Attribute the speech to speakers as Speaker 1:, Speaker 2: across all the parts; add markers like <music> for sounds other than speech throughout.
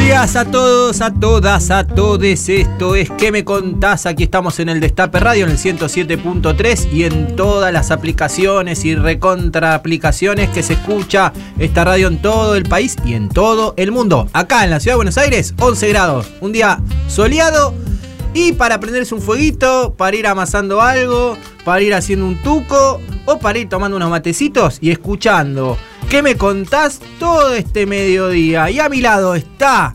Speaker 1: Buenos días a todos, a todas, a todes. Esto es ¿Qué me contás? Aquí estamos en el Destape Radio en el 107.3 y en todas las aplicaciones y recontra aplicaciones que se escucha esta radio en todo el país y en todo el mundo. Acá en la ciudad de Buenos Aires, 11 grados. Un día soleado y para prenderse un fueguito, para ir amasando algo, para ir haciendo un tuco o para ir tomando unos matecitos y escuchando. ¿Qué me contás todo este mediodía? Y a mi lado está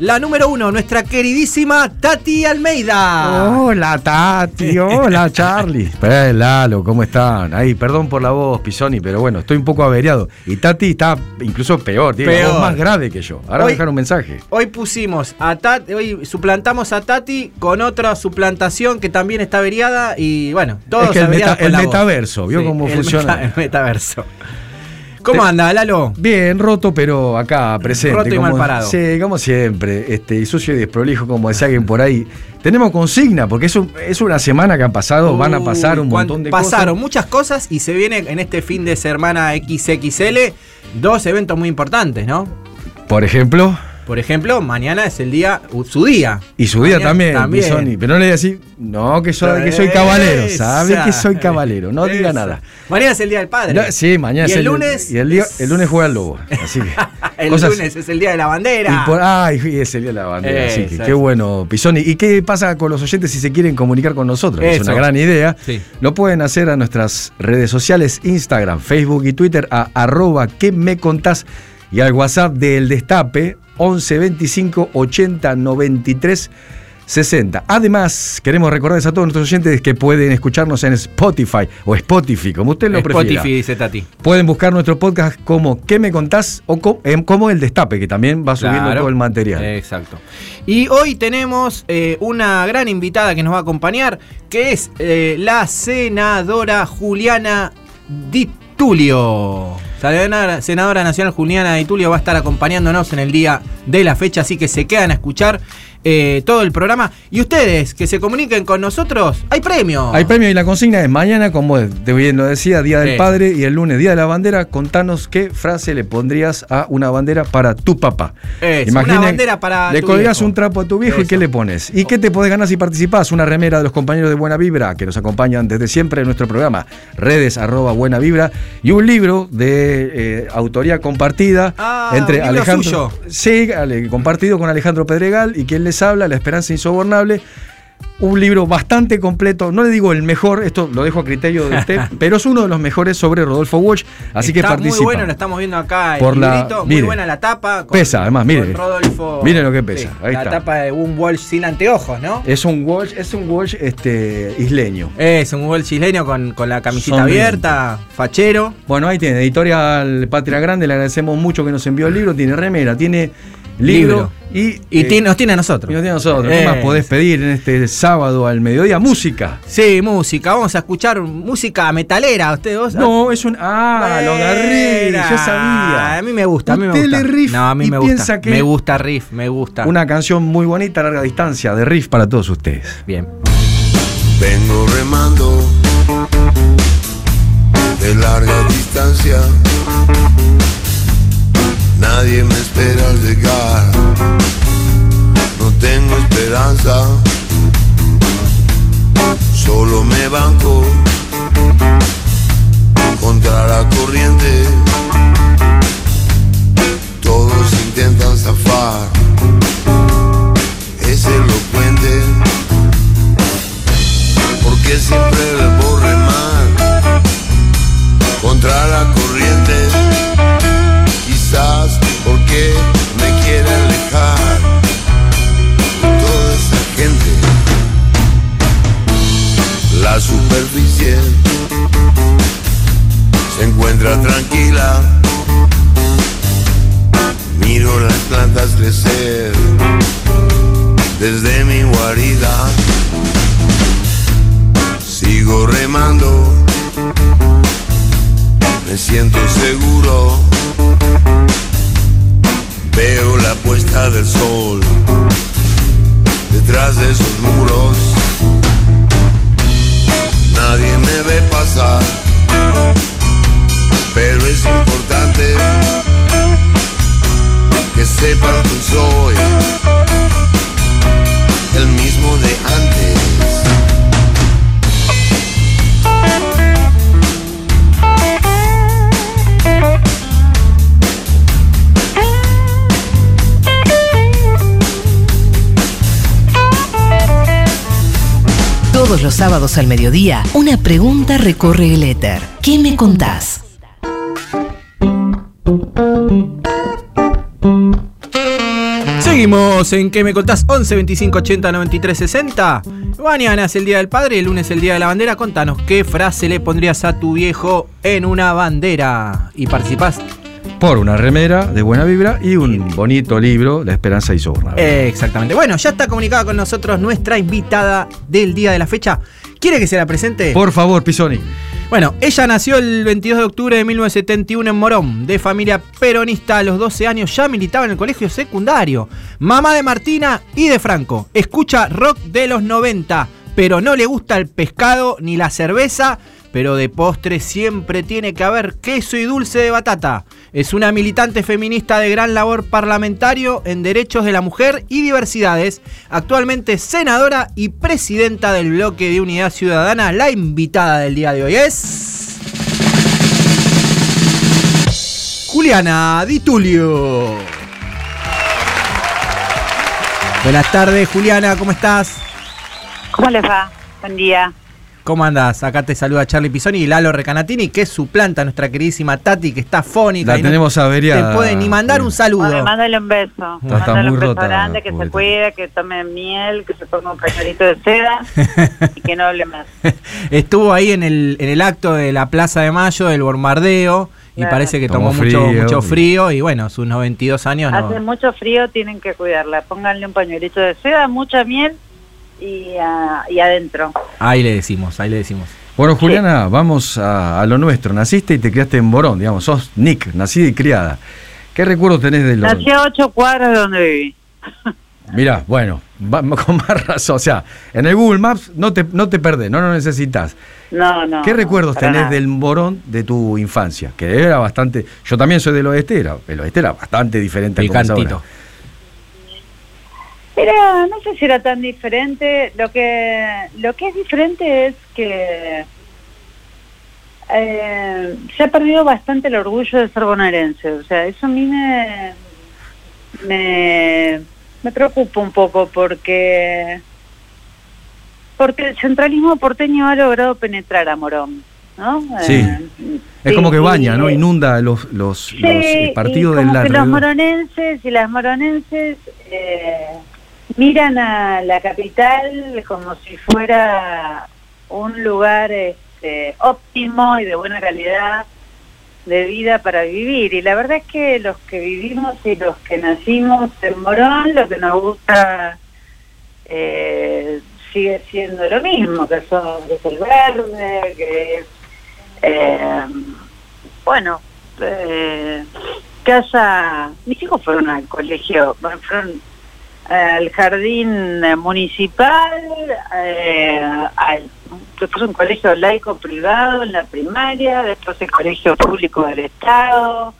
Speaker 1: la número uno, nuestra queridísima Tati Almeida.
Speaker 2: Hola Tati, hola <laughs> Charlie. Eh, Lalo, ¿cómo están? Ay, perdón por la voz, Pisoni, pero bueno, estoy un poco averiado. Y Tati está incluso peor, tiene la
Speaker 1: Peor.
Speaker 2: voz más grave que yo. Ahora
Speaker 1: Hoy-
Speaker 2: voy a dejar un mensaje.
Speaker 1: Hoy pusimos a Tati, hoy suplantamos a Tati con otra suplantación que también está averiada y bueno, todos
Speaker 2: es que el, meta- el
Speaker 1: voz.
Speaker 2: metaverso, ¿vio
Speaker 1: Sí,
Speaker 2: cómo
Speaker 1: el
Speaker 2: funciona?
Speaker 1: meta- <laughs> el metaverso. ¿Cómo
Speaker 2: Te-
Speaker 1: anda, Lalo?
Speaker 2: Bien, roto, pero acá presente.
Speaker 1: Roto y
Speaker 2: como,
Speaker 1: mal parado.
Speaker 2: Sí, como siempre. Este, y sucio y desprolijo, como decía alguien por ahí. Tenemos consigna, porque es, un- es una semana que han pasado, van a pasar un montón de
Speaker 1: Uh, pasaron
Speaker 2: cosas.
Speaker 1: muchas cosas y se viene en este fin de semana XXL dos eventos muy importantes, ¿no?
Speaker 2: Por ejemplo,
Speaker 1: Por ejemplo, mañana es el día, su día.
Speaker 2: y su día también, Pisoni. Pero no le diga así, no, que soy, que soy cabalero. Sabe
Speaker 1: Esa.
Speaker 2: que soy cabalero, no diga nada.
Speaker 1: Mañana es el día del padre.
Speaker 2: No, sí, mañana
Speaker 1: y
Speaker 2: es
Speaker 1: el lunes.
Speaker 2: Y el, día,
Speaker 1: es-
Speaker 2: el lunes juega el lobo. Así que. <laughs>
Speaker 1: el
Speaker 2: cosas-
Speaker 1: lunes es el día de la bandera.
Speaker 2: y por- ay, es el día de la bandera. así que qué bueno, Pisoni. ¿Y qué pasa con los oyentes si se quieren comunicar con nosotros? Es una gran idea.
Speaker 1: Sí.
Speaker 2: Lo pueden hacer a nuestras redes sociales, Instagram, Facebook y Twitter, a arroba que me contás y al WhatsApp del Destape, 11 25 80 93 60. Además, queremos recordarles a todos nuestros oyentes que pueden escucharnos en Spotify o Spotify, como usted lo prefiera.
Speaker 1: Spotify, dice Tati.
Speaker 2: Pueden buscar nuestro podcast como ¿Qué me contás? o em, como El Destape, que también va subiendo
Speaker 1: Claro.
Speaker 2: todo el material.
Speaker 1: Exacto. Y hoy tenemos eh, una gran invitada que nos va a acompañar, que es eh, la senadora Juliana Di Tulio. Senadora, senadora nacional Juliana Di Tulio va a estar acompañándonos en el día de la fecha, así que se quedan a escuchar eh, todo el programa. Y ustedes que se comuniquen con nosotros, hay premio.
Speaker 2: Hay premio y la consigna es mañana, como bien lo decía, Día del
Speaker 1: Sí.
Speaker 2: Padre y el lunes, Día de la Bandera. Contanos qué frase le pondrías a una bandera para tu papá.
Speaker 1: Eso, una bandera para
Speaker 2: Le
Speaker 1: tu
Speaker 2: colgás
Speaker 1: viejo.
Speaker 2: un trapo a tu viejo y qué le pones. ¿Y qué te podés ganar si participás? Una remera de los compañeros de Buena Vibra que nos acompañan desde siempre en nuestro programa. Redes arroba Buena Vibra y un libro de eh, autoría compartida
Speaker 1: Ah,
Speaker 2: entre Alejandro.
Speaker 1: suyo.
Speaker 2: Sí, ale- compartido con Alejandro Pedregal y quien les habla, La Esperanza Insobornable. Un libro bastante completo, no le digo el mejor, esto lo dejo a criterio de usted, <laughs> pero es uno de los mejores sobre Rodolfo Walsh, así que
Speaker 1: Está
Speaker 2: participa.
Speaker 1: muy bueno, lo estamos viendo acá el
Speaker 2: Por la-
Speaker 1: librito, muy
Speaker 2: mire.
Speaker 1: buena la tapa.
Speaker 2: Pesa, además, mire.
Speaker 1: Rodolfo.
Speaker 2: Mire lo que pesa, ahí
Speaker 1: la
Speaker 2: está.
Speaker 1: tapa de un Walsh sin anteojos, ¿no?
Speaker 2: Es un Walsh, es un Walsh este, isleño.
Speaker 1: Es un Walsh isleño con, con la camiseta abierta, fachero.
Speaker 2: Bueno, ahí tiene, editorial Patria Grande, le agradecemos mucho que nos envió el libro, tiene remera, tiene libro, y,
Speaker 1: Y
Speaker 2: eh,
Speaker 1: nos tiene a nosotros.
Speaker 2: y nos tiene a nosotros. ¿Qué
Speaker 1: Eh,
Speaker 2: más podés pedir en este sábado al mediodía? Música.
Speaker 1: Sí, música. Vamos a escuchar música metalera. ¿Usted vos?
Speaker 2: No, es un. Ah, lo agarré. Yo sabía.
Speaker 1: A mí me gusta, a mí me
Speaker 2: Usted
Speaker 1: gusta.
Speaker 2: le riff
Speaker 1: no, a mí
Speaker 2: y
Speaker 1: me
Speaker 2: piensa
Speaker 1: gusta.
Speaker 2: que-
Speaker 1: Me gusta riff, me gusta.
Speaker 2: Una canción muy bonita a larga distancia de riff para todos ustedes.
Speaker 1: Bien.
Speaker 3: Vengo remando de larga distancia. Nadie me espera al llegar. No tengo esperanza. Solo me banco contra la corriente. Todos intentan zafar. Es elocuente porque siempre debo remar contra la corriente. La superficie se encuentra tranquila. Miro las plantas crecer desde mi guarida. Sigo remando me siento seguro. Veo la puesta del sol detrás de esos muros. Nadie me ve pasar, pero es importante que sepan que soy
Speaker 4: sábados al mediodía, una pregunta recorre el éter. ¿Qué me contás?
Speaker 1: Seguimos en ¿Qué me contás? 11 25 80 93 60. Mañana es el Día del Padre, el lunes es el Día de la Bandera. Contanos, ¿qué frase le pondrías a tu viejo en una bandera? Y participás.
Speaker 2: Por una remera de buena vibra y un bonito libro, La Esperanza y Soborna.
Speaker 1: Exactamente. Bueno, ya está comunicada con nosotros nuestra invitada del día de la fecha. ¿Quiere que se la presente?
Speaker 2: Por favor, Pisoni.
Speaker 1: Bueno, ella nació el 22 de octubre de 1971 en Morón, de familia peronista. A los 12 años ya militaba en el colegio secundario. Mamá de Martina y de Franco. Escucha rock de los 90, pero no le gusta el pescado ni la cerveza. Pero de postre siempre tiene que haber queso y dulce de batata. Es una militante feminista de gran labor parlamentario en derechos de la mujer y diversidades. Actualmente senadora y presidenta del bloque de Unidad Ciudadana. La invitada del día de hoy es. Juliana Di Tulio. Buenas tardes, Juliana, ¿cómo estás?
Speaker 5: ¿Cómo les va? Buen día.
Speaker 1: ¿Cómo andas? Acá te saluda Charlie Pisoni y Lalo Recanatini, que suplanta a nuestra queridísima Tati, que está fónica.
Speaker 2: La
Speaker 1: y no
Speaker 2: tenemos averiada.
Speaker 1: Te puede ni mandar un saludo.
Speaker 5: Bueno, mándale un beso.
Speaker 2: Está
Speaker 5: Mándale
Speaker 2: muy
Speaker 5: un beso
Speaker 2: rota,
Speaker 5: grande, que se cuide, que tome miel, que se ponga un pañuelito de seda <laughs> y que no hable más.
Speaker 1: Estuvo ahí en el, en el acto de la Plaza de Mayo, del bombardeo, y
Speaker 5: Claro.
Speaker 1: parece que
Speaker 2: Tomó
Speaker 1: tomó, mucho,
Speaker 2: frío.
Speaker 1: mucho frío, y bueno, sus 92 años no.
Speaker 5: Hace mucho frío, tienen que cuidarla. Pónganle un pañuelito de seda, mucha miel y, ah, y adentro.
Speaker 1: Ahí le decimos, ahí le decimos.
Speaker 2: Bueno, Juliana, vamos a, a lo nuestro. Naciste y te criaste en Morón, digamos, sos Nick, nacida y criada. ¿Qué recuerdos tenés de los.?
Speaker 5: Nací a ocho cuadras de donde viví. <laughs>
Speaker 2: Mirá, bueno, va- <laughs> con más razón. O sea, en el Google Maps no te, no te perdés, no lo necesitas.
Speaker 5: No, no.
Speaker 2: ¿Qué recuerdos tenés
Speaker 5: nada.
Speaker 2: del Morón de tu infancia? Que era bastante. Yo también soy del oeste, era, el oeste era bastante diferente a como es
Speaker 1: Picantito.
Speaker 2: ahora.
Speaker 5: Era, no sé si era tan diferente. Lo que, lo que es diferente es que eh, se ha perdido bastante el orgullo de ser bonaerense. O sea, eso a mí me, me, me preocupa un poco porque porque el centralismo porteño ha logrado penetrar a Morón. ¿no?
Speaker 2: Sí.
Speaker 5: Eh,
Speaker 2: Es
Speaker 5: sí,
Speaker 2: como que baña, ¿no? Inunda los, los,
Speaker 5: Sí,
Speaker 2: los partidos
Speaker 5: y
Speaker 2: del
Speaker 5: que los moronenses y las moronenses eh, miran a la capital como si fuera un lugar este, óptimo y de buena calidad de vida para vivir. Y la verdad es que los que vivimos y los que nacimos en Morón, lo que nos gusta eh, sigue siendo lo mismo, que, son, que es el verde, que es, eh, bueno, eh, haya... Mis hijos fueron al colegio, fueron al jardín municipal, eh, al, después un colegio laico privado en la primaria, después el colegio público del Estado,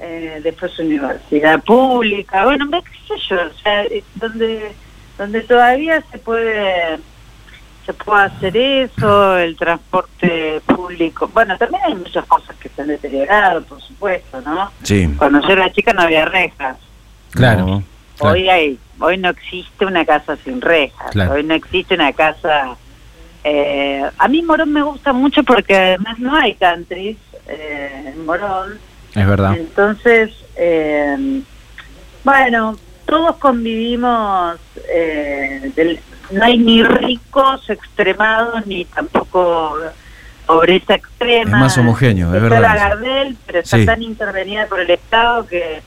Speaker 5: eh, después universidad pública, bueno, qué sé yo, o sea, eh, donde, donde todavía se puede se puede hacer eso, el transporte público, bueno, también hay muchas cosas que se han deteriorado, por supuesto, ¿no?
Speaker 2: Sí.
Speaker 5: Cuando yo era chica no había rejas,
Speaker 1: Claro.
Speaker 2: No, claro.
Speaker 5: Hoy hay, hoy no existe una casa sin rejas,
Speaker 1: Claro.
Speaker 5: hoy no existe una casa. eh, a mí Morón me gusta mucho porque además no hay countries eh, en Morón,
Speaker 1: Es verdad.
Speaker 5: entonces, eh, bueno, todos convivimos, eh, del- no hay ni ricos extremados ni tampoco pobreza extrema.
Speaker 2: Es más homogéneo, es
Speaker 5: Está
Speaker 2: verdad
Speaker 5: la. Gardel, pero está
Speaker 2: Sí.
Speaker 5: tan intervenida por el Estado que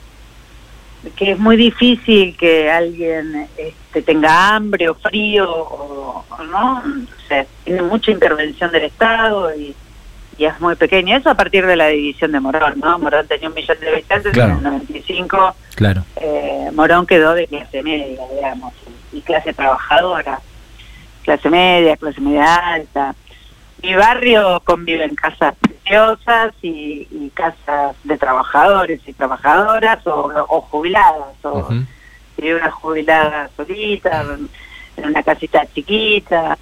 Speaker 5: que es muy difícil que alguien este, tenga hambre o frío, o, no, o sea, tiene mucha intervención del Estado y, y es muy pequeño. Eso a partir de la división de Morón, ¿no? Morón tenía un millón de habitantes
Speaker 2: Claro.
Speaker 5: en el 95
Speaker 1: Claro.
Speaker 5: eh, Morón quedó de clase media, digamos, y clase trabajadora, clase media, clase media alta. Mi barrio convive en casas preciosas y, y casas de trabajadores y trabajadoras o, o jubiladas, o y una jubilada solita, en una casita chiquita.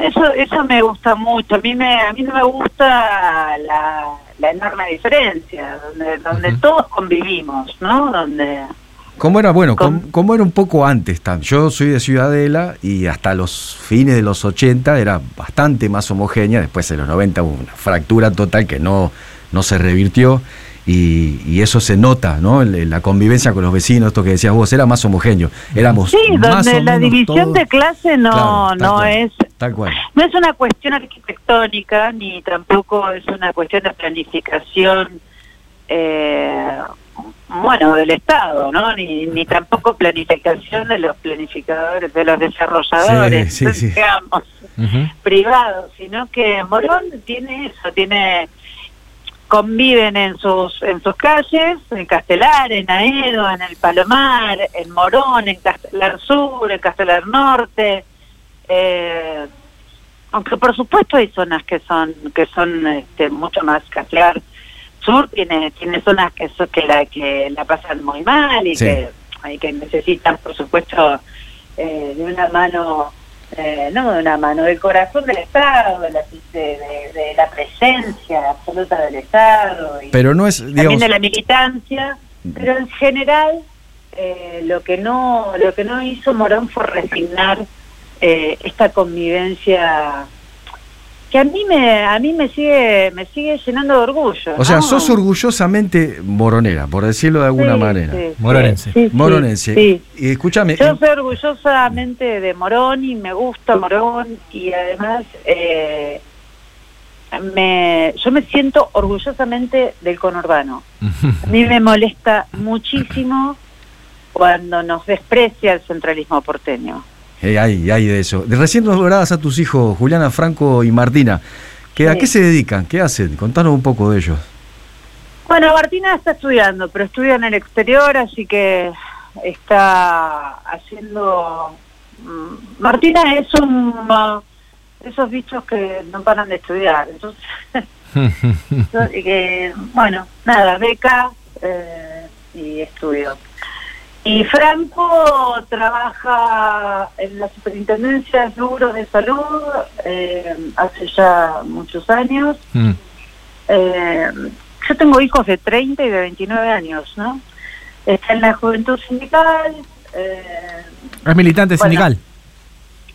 Speaker 5: Eso eso me gusta mucho. A mí me a mí no me gusta la, la enorme diferencia, donde donde todos convivimos, ¿no? Donde
Speaker 2: ¿Cómo era? Bueno, ¿cómo, cómo era un poco antes? Yo soy de Ciudadela y hasta los fines de los 80 era bastante más homogénea. Después en los 90 hubo una fractura total que no, no se revirtió y, y eso se nota, ¿no? La convivencia con los vecinos, esto que decías vos, era más homogéneo. Éramos
Speaker 5: Sí,
Speaker 2: más
Speaker 5: donde
Speaker 2: o
Speaker 5: la
Speaker 2: menos
Speaker 5: división
Speaker 2: todos-
Speaker 5: de clase no
Speaker 2: Claro,
Speaker 5: no
Speaker 2: cual.
Speaker 5: es
Speaker 2: Tal cual.
Speaker 5: no es una cuestión arquitectónica ni tampoco es una cuestión de planificación eh, bueno del Estado, ¿no? Ni, ni tampoco planificación de los planificadores, de los desarrolladores,
Speaker 2: Sí, sí, sí.
Speaker 5: digamos, privados, sino que Morón tiene eso, tiene conviven en sus en sus calles, en Castelar, en Aedo, en el Palomar, en Morón, en Castelar Sur, en Castelar Norte, eh, aunque por supuesto hay zonas que son que son este, mucho más Castelar Sur tiene tiene zonas que so- que la que la pasan muy mal y
Speaker 2: Sí.
Speaker 5: que hay que necesitan por supuesto eh, de una mano eh, no de una mano del corazón del Estado de la, de, de- de la presencia absoluta del Estado y
Speaker 2: Pero no es,
Speaker 5: también
Speaker 2: digamos,
Speaker 5: de la militancia pero en general eh, lo que no lo que no hizo Morón fue resignar eh, esta convivencia que a mí me a mí me sigue me sigue llenando de orgullo
Speaker 2: o sea, sos orgullosamente moronera, por decirlo de alguna
Speaker 5: Sí,
Speaker 2: manera.
Speaker 5: sí,
Speaker 1: Moronense.
Speaker 5: sí, sí,
Speaker 2: Moronense.
Speaker 5: sí.
Speaker 2: Y escúchame,
Speaker 5: Yo soy orgullosamente de Morón y me gusta Morón y además eh, me, yo me siento orgullosamente del conurbano. A mí me molesta muchísimo cuando nos desprecia el centralismo porteño.
Speaker 2: Eh, hay, hay de eso. De recién nombradas a tus hijos, Juliana, Franco y Martina. ¿qué, ¿A qué se dedican? ¿Qué hacen? Contanos un poco de ellos.
Speaker 5: Bueno, Martina está estudiando, pero estudia en el exterior, así que está haciendo... mm, Martina es un... esos bichos que no paran de estudiar. Entonces, <laughs> <laughs> que, bueno, nada, beca eh, y estudio. Y Franco trabaja en la Superintendencia de Seguros de Salud eh, hace ya muchos años.
Speaker 1: Mm.
Speaker 5: Eh, yo tengo hijos de 30 y de 29 años, ¿no? Está en la juventud sindical. Eh,
Speaker 1: Es militante
Speaker 5: Bueno.
Speaker 1: sindical.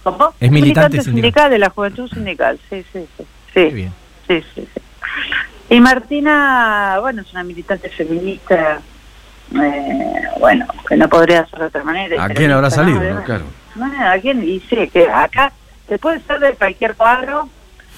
Speaker 5: ¿Cómo?
Speaker 1: Es militante sindical.
Speaker 5: de la juventud sindical, sí, sí, sí. Sí,
Speaker 1: bien.
Speaker 5: sí, sí, sí. Y Martina, bueno, es una militante feminista, eh, bueno, que no podría ser de otra manera.
Speaker 2: ¿A quién habrá salido? Claro.
Speaker 5: ¿a quién? Y sí, que acá se puede ser de cualquier cuadro,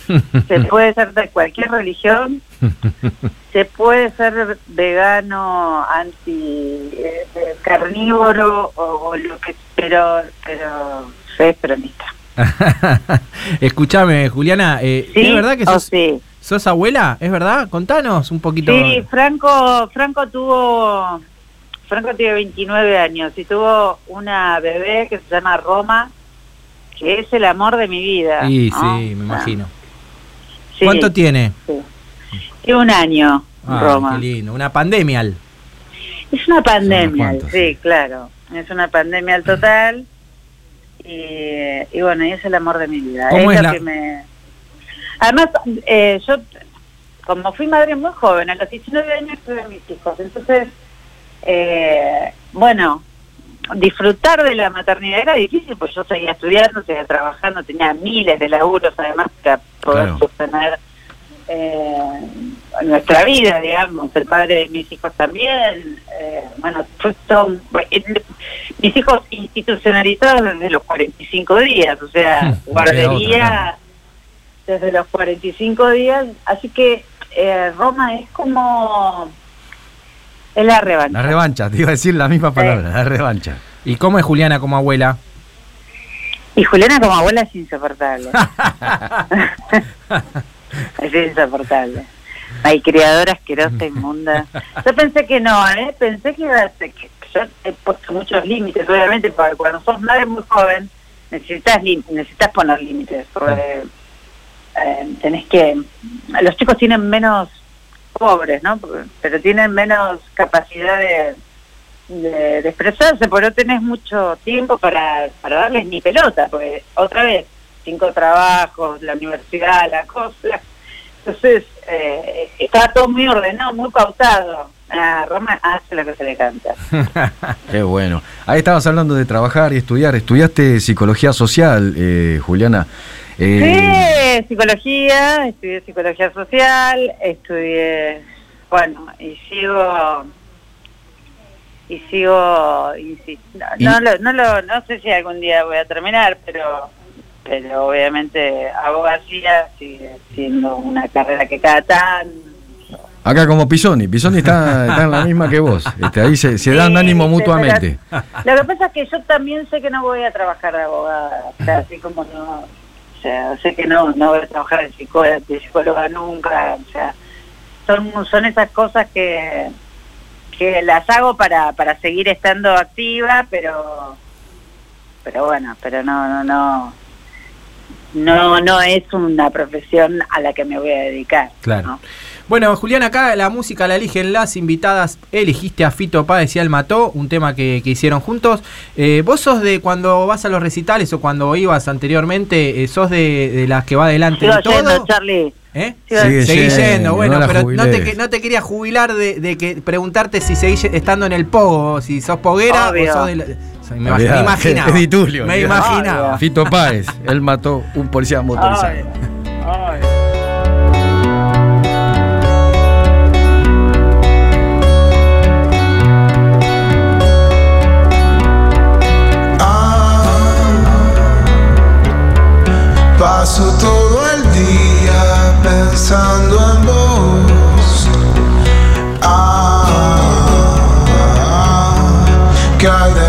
Speaker 5: <laughs> se puede ser de cualquier religión, <laughs> se puede ser vegano, anti eh, carnívoro o, o lo que, pero, pero soy peronista. <laughs>
Speaker 1: Escúchame, Juliana, eh,
Speaker 5: ¿Sí?
Speaker 1: ¿es verdad que
Speaker 5: ¿O
Speaker 1: sos,
Speaker 5: sí?
Speaker 1: sos abuela? ¿Es verdad? Contanos un poquito.
Speaker 5: Sí, Franco, Franco tuvo, Franco tiene 29 años y tuvo una bebé que se llama Roma, que es el amor de mi vida.
Speaker 1: Sí,
Speaker 5: ¿no?
Speaker 1: sí, me imagino.
Speaker 5: Sí,
Speaker 1: ¿Cuánto tiene?
Speaker 5: sí. Tiene un año,
Speaker 1: Ah,
Speaker 5: Roma.
Speaker 1: qué lindo. Una pandemia.
Speaker 5: Es una pandemia, sí, claro. Es una pandemia al total. Y, y bueno, y es el amor de mi vida.
Speaker 1: ¿Cómo
Speaker 5: es
Speaker 1: es
Speaker 5: lo
Speaker 1: la-
Speaker 5: que me... Además, eh, yo, como fui madre muy joven, a los 19 años tuve mis hijos. Entonces, eh, bueno, disfrutar de la maternidad era difícil, pues yo seguía estudiando, seguía trabajando, tenía miles de laburos además para poder
Speaker 2: Claro.
Speaker 5: sostener eh, nuestra vida, digamos, el padre de mis hijos también, eh, bueno, un- eh, mis hijos institucionalizados desde los 45 días, o sea,
Speaker 2: Hmm,
Speaker 5: guardería desde los 45 días, así que eh, Roma es como Es la revancha.
Speaker 2: La revancha, te iba a decir la misma palabra, la revancha.
Speaker 1: ¿Y cómo es Juliana como abuela?
Speaker 5: Y Juliana como abuela es insoportable. <laughs> <laughs> es insoportable. Hay criadora asquerosa, inmunda. Yo pensé que no, ¿eh? Pensé que iba a ser... Que yo he puesto muchos límites, obviamente, porque cuando sos madre muy joven, necesitas necesitas poner límites. porque, eh, tenés que... Los chicos tienen menos pobres, ¿no? Pero tienen menos capacidad de, de, expresarse, porque no tenés mucho tiempo para, para darles ni pelota, porque otra vez, cinco trabajos, la universidad, la cosa. Entonces, eh, estaba todo muy ordenado, muy pautado. Ah, Roma hace lo que se le canta. <laughs>
Speaker 2: Qué bueno. Ahí estabas hablando de trabajar y estudiar. Estudiaste psicología social, eh, Juliana. Eh,
Speaker 5: Sí, psicología, estudié psicología social, estudié, bueno, y sigo, y sigo, insi- no, no, lo, no, lo, no sé si algún día voy a terminar, pero, pero obviamente abogacía sigue siendo una carrera que cada tanto
Speaker 2: acá como Pisoni. Pisoni está, <laughs> está en la misma que vos. Este, ahí se, se dan
Speaker 5: Sí,
Speaker 2: ánimo mutuamente.
Speaker 5: Lo que pasa es que yo también sé que no voy a trabajar de abogada, o sea, así como no, o sea, sé que no, no voy a trabajar de psicóloga, de psicóloga nunca, o sea, son, son esas cosas que, que las hago para, para seguir estando activa, pero, pero bueno, pero no, no, no, no, no es una profesión a la que me voy a dedicar.
Speaker 1: Claro.
Speaker 5: ¿no?
Speaker 1: Bueno, Julián, acá la música la eligen las invitadas. Elegiste a Fito Páez y al Mató, un tema que, que hicieron juntos. Eh, ¿Vos sos de cuando vas a los recitales o cuando ibas anteriormente, eh, sos de, de las que va adelante
Speaker 5: Sigo
Speaker 1: de todo?
Speaker 5: yendo, Charlie.
Speaker 1: ¿Eh?
Speaker 2: Sigue
Speaker 1: Seguís
Speaker 2: yendo,
Speaker 1: yendo, bueno,
Speaker 2: no
Speaker 1: pero no te, no te quería jubilar de, de que preguntarte si seguís estando en el pogo, si sos poguera
Speaker 5: Obvio.
Speaker 1: o sos de la- me, imaginaba. me imaginaba.
Speaker 2: Fito Páez, él mató un policía motorizado.
Speaker 5: Ay, ay.
Speaker 3: Paso todo el día pensando en vos. Ah, ¿qué hay de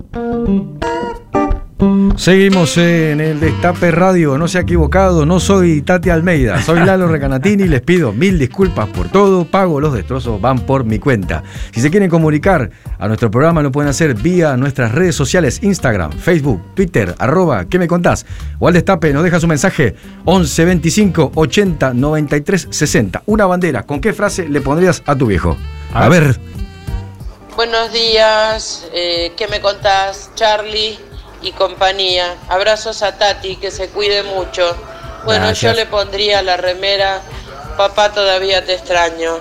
Speaker 2: Seguimos en el Destape Radio, no se ha equivocado, no soy Tati Almeida, soy Lalo Recanatini, les pido mil disculpas por todo, pago los destrozos, van por mi cuenta. Si se quieren comunicar a nuestro programa lo pueden hacer vía nuestras redes sociales, Instagram, Facebook, Twitter, arroba, ¿qué me contás? O al Destape nos deja su mensaje 11 25 80 93 60. Una bandera, ¿con qué frase le pondrías a tu viejo? A, ver.
Speaker 6: Buenos días, eh, ¿qué me contás, Charlie y compañía? Abrazos a Tati, que se cuide mucho. Bueno,
Speaker 2: Gracias.
Speaker 6: yo le pondría la remera, papá todavía te extraño.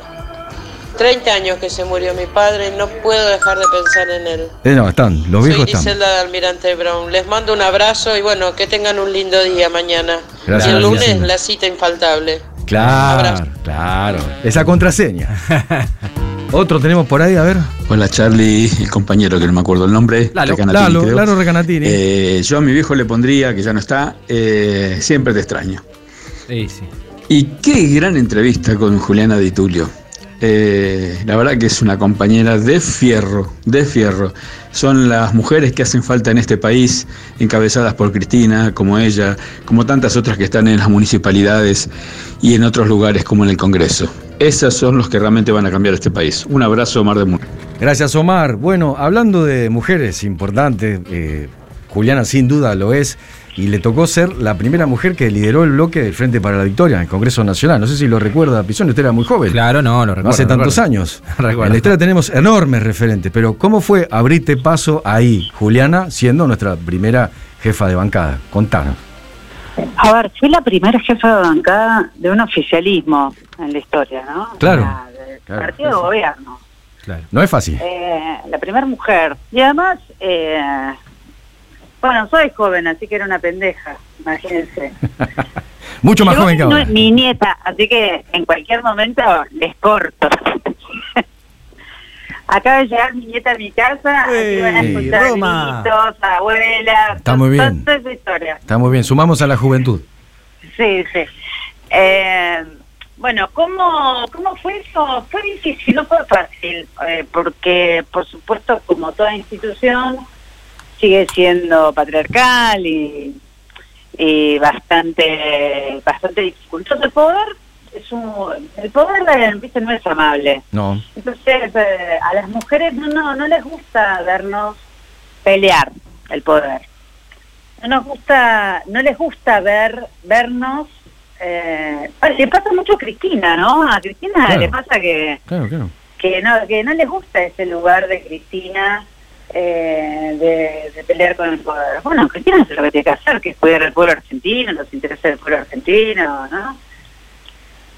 Speaker 6: 30 años que se murió mi padre y no puedo dejar de pensar en él.
Speaker 2: Eh, no, están, los
Speaker 6: Soy
Speaker 2: viejos están.
Speaker 6: Griselda de Almirante Brown. Les mando un abrazo y bueno, que tengan un lindo día mañana.
Speaker 2: Gracias,
Speaker 6: y el lunes la cita infaltable.
Speaker 2: Claro, claro. Esa contraseña. <laughs> Otro tenemos por ahí, a ver.
Speaker 7: Hola Charlie, el compañero que no me acuerdo el nombre.
Speaker 1: Lalo.
Speaker 7: Recanatini,
Speaker 2: Lalo,
Speaker 7: creo.
Speaker 2: Lalo Recanatini.
Speaker 7: Eh, yo a mi viejo le pondría, que ya no está, eh, siempre te extraño.
Speaker 1: Sí, sí.
Speaker 7: Y qué gran entrevista con Juliana Di Tulio. Eh, la verdad que es una compañera de fierro, de fierro. Son las mujeres que hacen falta en este país, encabezadas por Cristina, como ella, como tantas otras que están en las municipalidades y en otros lugares como en el Congreso. Esas son los que realmente van a cambiar este país. Un abrazo, Mar de Mundo.
Speaker 2: Gracias, Omar. Bueno, hablando de mujeres importantes, eh, Juliana sin duda lo es, y le tocó ser la primera mujer que lideró el bloque del Frente para la Victoria en el Congreso Nacional. No sé si lo recuerda, Pisón, usted era muy joven.
Speaker 1: Claro, no, lo recuerdo.
Speaker 2: No hace tantos
Speaker 1: recuerdo.
Speaker 2: años. <laughs>
Speaker 1: Recuerdo.
Speaker 2: En la historia tenemos enormes referentes, pero ¿cómo fue abrirte paso ahí, Juliana, siendo nuestra primera jefa de bancada? Contanos.
Speaker 5: A ver, fui la primera jefa de bancada de un oficialismo en la historia, ¿no?
Speaker 2: Claro,
Speaker 5: del partido de gobierno.
Speaker 1: Claro.
Speaker 2: No es fácil.
Speaker 5: Eh, la primera mujer. Y además, eh, bueno, soy joven, así que era una pendeja, imagínense. <laughs>
Speaker 2: Mucho más joven que ahora.
Speaker 5: Mi nieta, así que en cualquier momento les corto. <laughs> Acaba de llegar mi nieta a mi casa, aquí van a
Speaker 1: Ey,
Speaker 5: escuchar
Speaker 1: Roma.
Speaker 5: gritos, abuelas,
Speaker 2: Está muy
Speaker 5: toda-
Speaker 2: bien.
Speaker 5: toda esa historia.
Speaker 2: Está muy bien, sumamos a la juventud.
Speaker 5: Sí, sí. Eh, bueno, ¿cómo, ¿cómo fue eso? Fue difícil, no fue fácil, eh, porque por supuesto como toda institución sigue siendo patriarcal y, y bastante bastante dificultoso el poder. Es un, el poder eh, ¿viste? no es amable.
Speaker 2: No.
Speaker 5: Entonces, eh, a las mujeres no, no, no les gusta vernos pelear el poder. No nos gusta, no les gusta ver vernos. Eh, le pasa mucho a Cristina, ¿no? A Cristina
Speaker 2: Claro.
Speaker 5: le pasa que,
Speaker 2: Claro, claro.
Speaker 5: que no que no les gusta ese lugar de Cristina eh, de, de pelear con el poder. Bueno, Cristina hace lo que tiene que hacer, que es cuidar al pueblo argentino, los intereses del pueblo argentino, ¿no?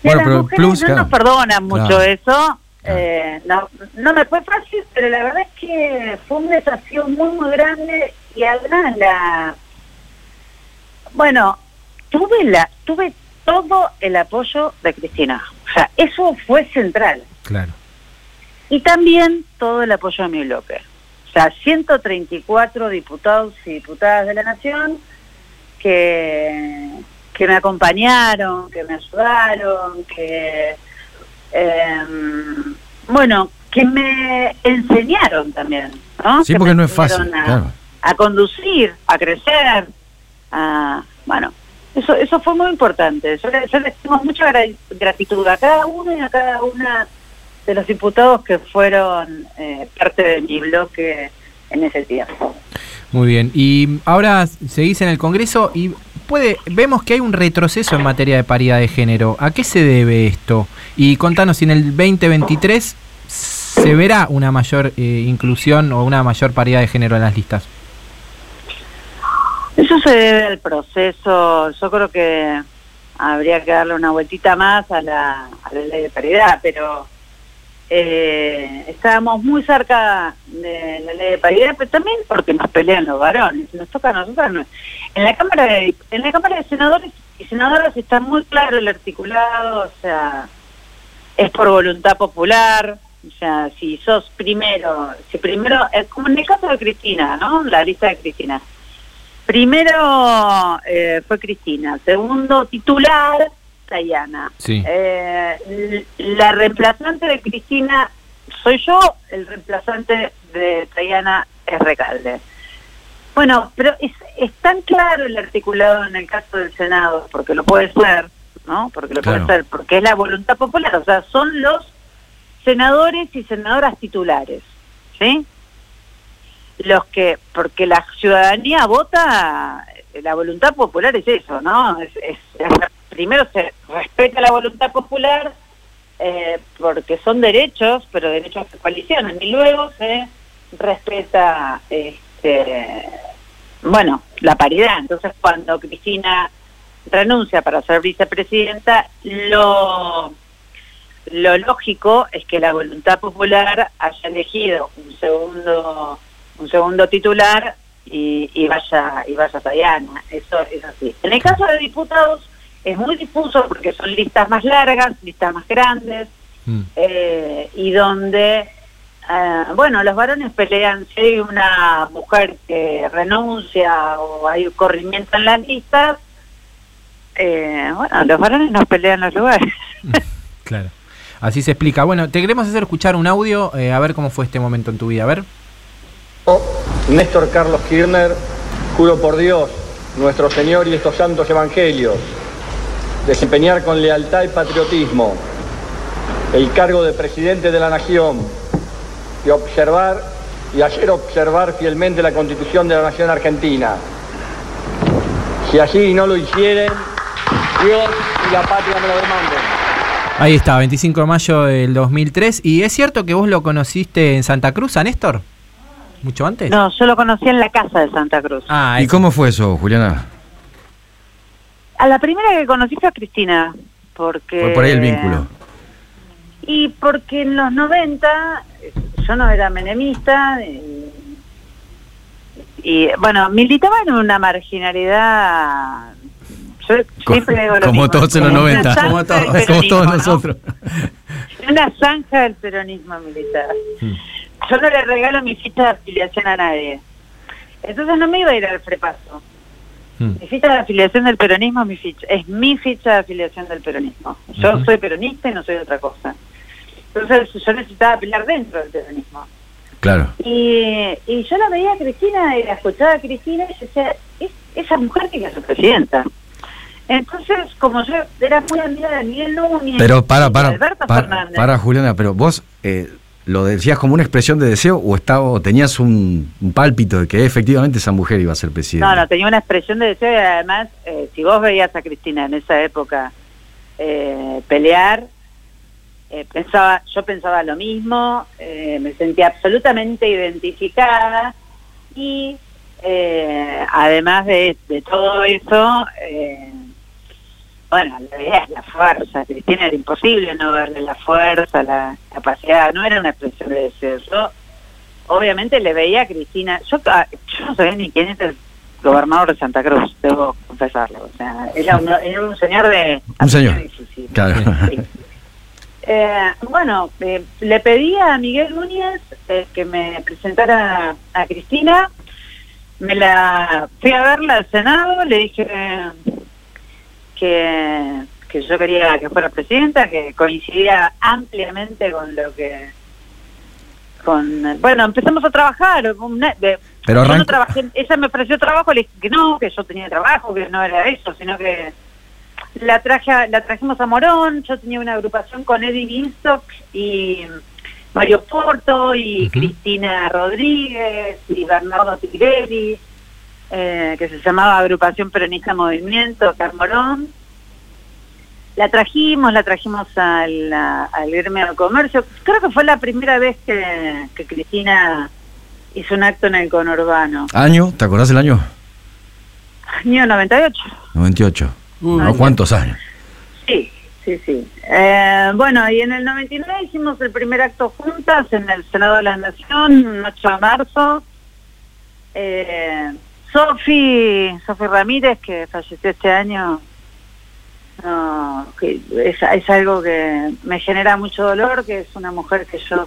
Speaker 5: Y a
Speaker 2: Bueno,
Speaker 5: las
Speaker 2: pero
Speaker 5: mujeres
Speaker 2: plus,
Speaker 5: no nos perdonan mucho eso. Eh, no, no me fue fácil, pero la verdad es que fue un desafío muy, muy grande y además la... Bueno, tuve la tuve todo el apoyo de Cristina. O sea, eso fue central.
Speaker 1: Claro.
Speaker 5: Y también todo el apoyo de mi bloque. O sea, 134 diputados y diputadas de la Nación que, que me acompañaron, que me ayudaron, que, em, bueno, que me enseñaron también. ¿no?
Speaker 2: Sí,
Speaker 5: Que
Speaker 2: porque no es fácil,
Speaker 5: A,
Speaker 2: claro.
Speaker 5: a conducir, a crecer, a, bueno, eso eso fue muy importante. Yo, le- yo tengo mucha gra- gratitud a cada uno y a cada una de los diputados que fueron eh, parte de mi bloque en ese tiempo.
Speaker 1: Muy bien. Y ahora seguís en el Congreso y puede vemos que hay un retroceso en materia de paridad de género. ¿A qué se debe esto? Y contanos si en el 2023 se verá una mayor eh, inclusión o una mayor paridad de género en las listas.
Speaker 5: Eso se debe al proceso, yo creo que habría que darle una vueltita más a la, a la ley de paridad, pero eh, estábamos muy cerca de la ley de paridad, pero también porque nos pelean los varones, nos toca a nosotros. no. En la Cámara de, en la Cámara de Senadores y Senadoras está muy claro el articulado, o sea, es por voluntad popular, o sea, si sos primero, si primero, es como en el caso de Cristina, ¿no? La lista de Cristina. Primero eh, fue Cristina, segundo titular, Tayana.
Speaker 1: Sí.
Speaker 5: Eh, la reemplazante de Cristina soy yo, el reemplazante de Tayana es Recalde. Bueno, pero es, es tan claro el articulado en el caso del Senado, porque lo puede ser, ¿no? Porque lo
Speaker 2: Claro.
Speaker 5: puede ser, porque es la voluntad popular, o sea, son los senadores y senadoras titulares, ¿sí? Los que, porque la ciudadanía vota, la voluntad popular es eso, ¿no? Es- es- primero se respeta la voluntad popular eh, porque son derechos, pero derechos que coalicionan, y luego se respeta, este, bueno, la paridad. Entonces, cuando Cristina renuncia para ser vicepresidenta, lo lo lógico es que la voluntad popular haya elegido un segundo un segundo titular y, y vaya y vaya Tayana eso es así en el caso de diputados es muy difuso porque son listas más largas listas más grandes
Speaker 1: Mm.
Speaker 5: eh, y donde eh, bueno los varones pelean si hay una mujer que renuncia o hay un corrimiento en las listas eh, bueno los varones no pelean los lugares
Speaker 1: Claro. Así se explica. Bueno, te queremos hacer escuchar un audio, eh, a ver cómo fue este momento en tu vida. A ver.
Speaker 8: Néstor Carlos Kirchner, juro por Dios, nuestro Señor y estos santos evangelios, desempeñar con lealtad y patriotismo el cargo de presidente de la Nación y observar y hacer observar fielmente la Constitución de la Nación Argentina. Si así no lo hicieren, Dios y la patria me lo demanden.
Speaker 1: Ahí está, 25 de mayo del 2003. ¿Y es cierto que vos lo conociste en Santa Cruz, a Néstor? ¿Mucho antes?
Speaker 5: No, yo lo conocí en la casa de Santa Cruz.
Speaker 1: Ah,
Speaker 2: ¿Y cómo fue eso, Juliana?
Speaker 5: A la primera que conocí fue a Cristina, porque...
Speaker 2: Fue por ahí el vínculo.
Speaker 5: Y porque en los 90 eh, yo no era menemista eh, y, bueno, militaba en una marginalidad... Yo
Speaker 2: Co-
Speaker 5: siempre digo lo
Speaker 2: como
Speaker 5: mismo,
Speaker 2: todos en los
Speaker 5: una
Speaker 2: 90.
Speaker 5: zanja
Speaker 1: Como todos.
Speaker 2: Como nosotros.
Speaker 5: Una zanja del peronismo militar.
Speaker 1: Mm.
Speaker 5: Yo no le regalo mi ficha de afiliación a nadie. Entonces no me iba a ir al frepaso.
Speaker 1: Mm.
Speaker 5: Mi ficha de afiliación del peronismo es mi ficha, es mi ficha de afiliación del peronismo. Yo soy peronista y no soy otra cosa. Entonces yo necesitaba pelear dentro del peronismo.
Speaker 2: Claro.
Speaker 5: Y, y yo la veía a Cristina y la escuchaba a Cristina y yo decía, "Es- esa mujer tiene que ser presidenta. Entonces, como yo era muy amiga de Miguel Núñez
Speaker 2: Pero para, para,
Speaker 5: Alberto
Speaker 2: para,
Speaker 5: Fernández,
Speaker 2: para, Juliana, pero vos eh, lo decías como una expresión de deseo o, estaba, o tenías un, un pálpito de que efectivamente esa mujer iba a ser presidenta.
Speaker 5: No, no, tenía una expresión de deseo y además, eh, si vos veías a Cristina en esa época eh, pelear, eh, pensaba, yo pensaba lo mismo, eh, me sentía absolutamente identificada y además de, de todo eso, bueno, la veías la fuerza, Cristina era imposible no verle la fuerza, la capacidad, no era una expresión de deseo. Yo obviamente le veía a Cristina, yo, ah, yo no sabía ni quién era el gobernador de Santa Cruz, debo confesarlo. O sea, era un, era un señor de...
Speaker 2: Un señor.
Speaker 5: difícil.
Speaker 2: Claro.
Speaker 5: Sí. Eh, bueno, eh, le pedí a Miguel Núñez eh, que me presentara a Cristina, me la fui a verla al Senado, le dije que, que yo quería que fuera presidenta, que coincidía ampliamente con lo que con bueno empezamos a trabajar una- de-
Speaker 2: Pero
Speaker 5: yo no trabajé, ella me ofreció trabajo le dije que no que yo tenía trabajo que no era eso sino que la traje a- la trajimos a Morón yo tenía una agrupación con Eddie Winstock y Mario Porto y. Cristina Rodríguez y Bernardo Tigretti eh, que se llamaba Agrupación Peronista Movimiento acá en Morón la trajimos, la trajimos al, al gremio de comercio. Creo que fue la primera vez que, que Cristina hizo un acto en el conurbano.
Speaker 2: ¿Año? ¿Te acordás el año?
Speaker 5: Año 98.
Speaker 2: 98.
Speaker 1: Uh,
Speaker 2: ¿No? ¿Cuántos años?
Speaker 5: Sí, sí, sí. Eh, bueno, y en el 99 hicimos el primer acto juntas en el Senado de la Nación, un 8 de marzo. Eh, Sofi, Sofi Ramírez, que falleció este año, no, es, algo que me genera mucho dolor, que es una mujer que yo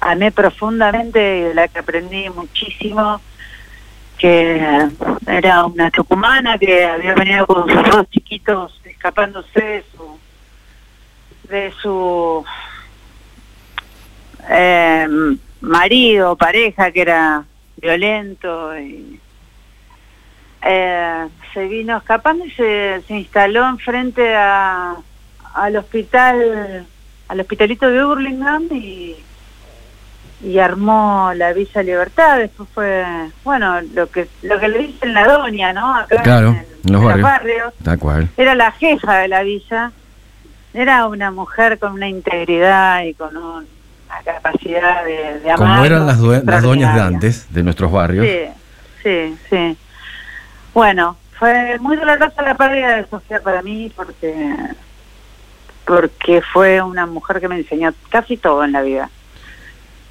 Speaker 5: amé profundamente y de la que aprendí muchísimo, que era una tucumana que había venido con sus dos chiquitos escapándose de su, de su eh, marido, pareja, que era violento y eh, se vino escapando y se, se instaló enfrente a, al hospital, al hospitalito de Burlingame y, y armó la Villa Libertad. Después fue, bueno, lo que lo que le dicen la doña, ¿no? Acá
Speaker 2: Claro,
Speaker 5: en,
Speaker 2: en los barrios. Tal cual.
Speaker 5: Era la jefa de la villa. Era una mujer con una integridad y con un- una capacidad de, de amar.
Speaker 2: Como eran las, las doñas de antes, de nuestros barrios.
Speaker 5: Sí, sí, sí. Bueno, fue muy dolorosa la pérdida de Sofía para mí porque porque fue una mujer que me enseñó casi todo en la vida.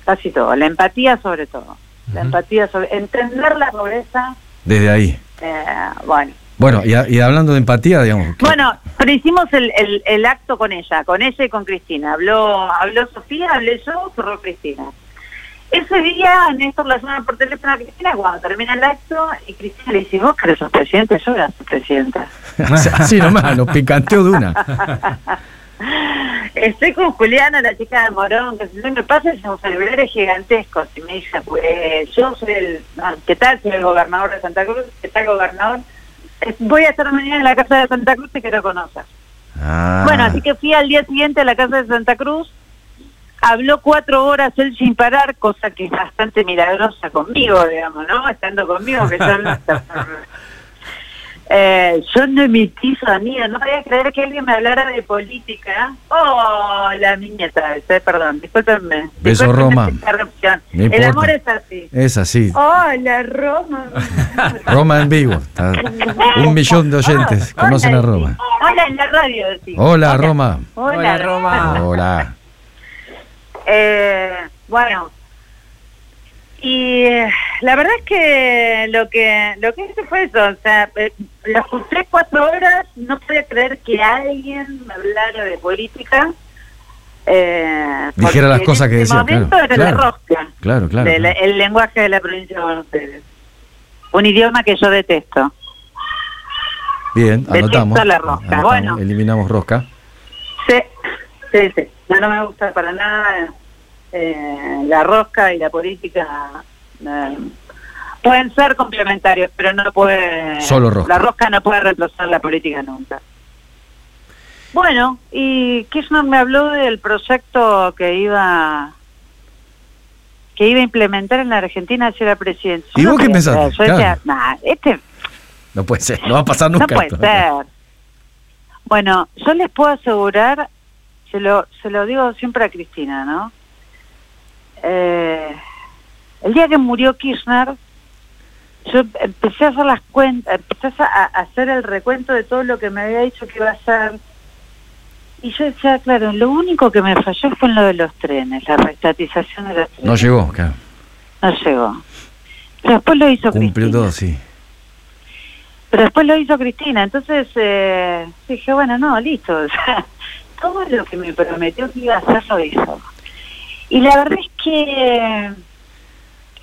Speaker 5: Casi todo. La empatía sobre todo. La empatía sobre... Entender la pobreza,
Speaker 2: Desde ahí.
Speaker 5: eh, bueno.
Speaker 2: Bueno, y, a- y hablando de empatía, digamos.
Speaker 5: Bueno, pero hicimos el, el, el acto con ella, con ella y con Cristina. Habló habló Sofía, hablé yo, cerró Cristina. Ese día Néstor la llama por teléfono a Cristina cuando termina el acto y Cristina le dice, vos que sos presidente, yo era su presidenta. <laughs>
Speaker 2: Así nomás, nos picanteó de una. <laughs>
Speaker 5: Estoy con Juliana, la chica de Morón, que si no me pasa son celulares gigantescos. Y me dice, pues yo soy el, ¿qué tal? Soy el gobernador de Santa Cruz, ¿qué tal gobernador? Eh, Voy a estar mañana en la casa de Santa Cruz, te quiero conocer.
Speaker 2: Ah,
Speaker 5: Bueno, así que fui al día siguiente a la casa de Santa Cruz, habló cuatro horas él sin parar, cosa que es bastante milagrosa conmigo, digamos, ¿no? Estando conmigo, que yo no, <laughs> Eh, yo no emití sonido, no podía creer que alguien me hablara de política. Oh, la niñeta, esa, perdón, discúlpenme.
Speaker 2: Beso,
Speaker 5: discúlpenme
Speaker 2: Roma. No
Speaker 5: El amor es así.
Speaker 2: Es así.
Speaker 5: Hola, Roma.
Speaker 2: Roma en vivo. Está- Un millón de oyentes
Speaker 5: Hola,
Speaker 2: conocen a
Speaker 5: sí.
Speaker 2: Roma.
Speaker 5: Hola, en la radio, sí.
Speaker 2: Hola, Roma.
Speaker 5: Hola, Roma.
Speaker 2: Hola.
Speaker 5: Eh, bueno, y eh, la verdad es que lo que lo que hice fue eso, o sea, eh, lo escuché cuatro horas, no podía creer que alguien me hablara de política. Eh,
Speaker 2: Dijera las cosas
Speaker 5: en
Speaker 2: que
Speaker 5: ese
Speaker 2: decía,
Speaker 5: momento
Speaker 2: claro,
Speaker 5: era
Speaker 2: claro.
Speaker 5: la rosca,
Speaker 2: Claro, claro.
Speaker 5: el lenguaje de la provincia de Buenos Aires. Un idioma que yo detesto.
Speaker 2: Bien,
Speaker 5: Detesto
Speaker 2: anotamos.
Speaker 5: la rosca.
Speaker 2: Anotamos,
Speaker 5: Bueno.
Speaker 2: Eliminamos rosca.
Speaker 5: Sí, sí, sí. No, no me gusta para nada eh, la rosca y la política. eh, pueden ser complementarios, pero no puede.
Speaker 2: Solo rosca.
Speaker 5: La rosca no puede reemplazar la política nunca. Bueno, y Kirchner me habló del proyecto que iba que iba a implementar en la Argentina si era presidente. Yo
Speaker 2: ¿Y
Speaker 5: no
Speaker 2: vos qué
Speaker 5: podía
Speaker 2: pensaste?
Speaker 5: Yo decía,
Speaker 2: Claro.
Speaker 5: "Nah, este
Speaker 2: No puede ser, no va a pasar nunca.
Speaker 5: no puede
Speaker 2: esto.
Speaker 5: ser. Bueno, yo les puedo asegurar, se lo, se lo digo siempre a Cristina, ¿no? Eh, el día que murió Kirchner, yo empecé a hacer las cuentas, empecé a, hacer el recuento de todo lo que me había dicho que iba a hacer. Y yo decía, claro, lo único que me falló fue en lo de los trenes, la restatización de los trenes.
Speaker 2: No llegó, claro.
Speaker 5: No llegó. Pero después lo hizo
Speaker 2: Cumplió
Speaker 5: Cristina.
Speaker 2: todo, sí.
Speaker 5: Pero después lo hizo Cristina, entonces eh, dije, bueno, no, listo. <laughs> O sea, todo lo que me prometió que iba a hacer lo hizo. Y la verdad es que,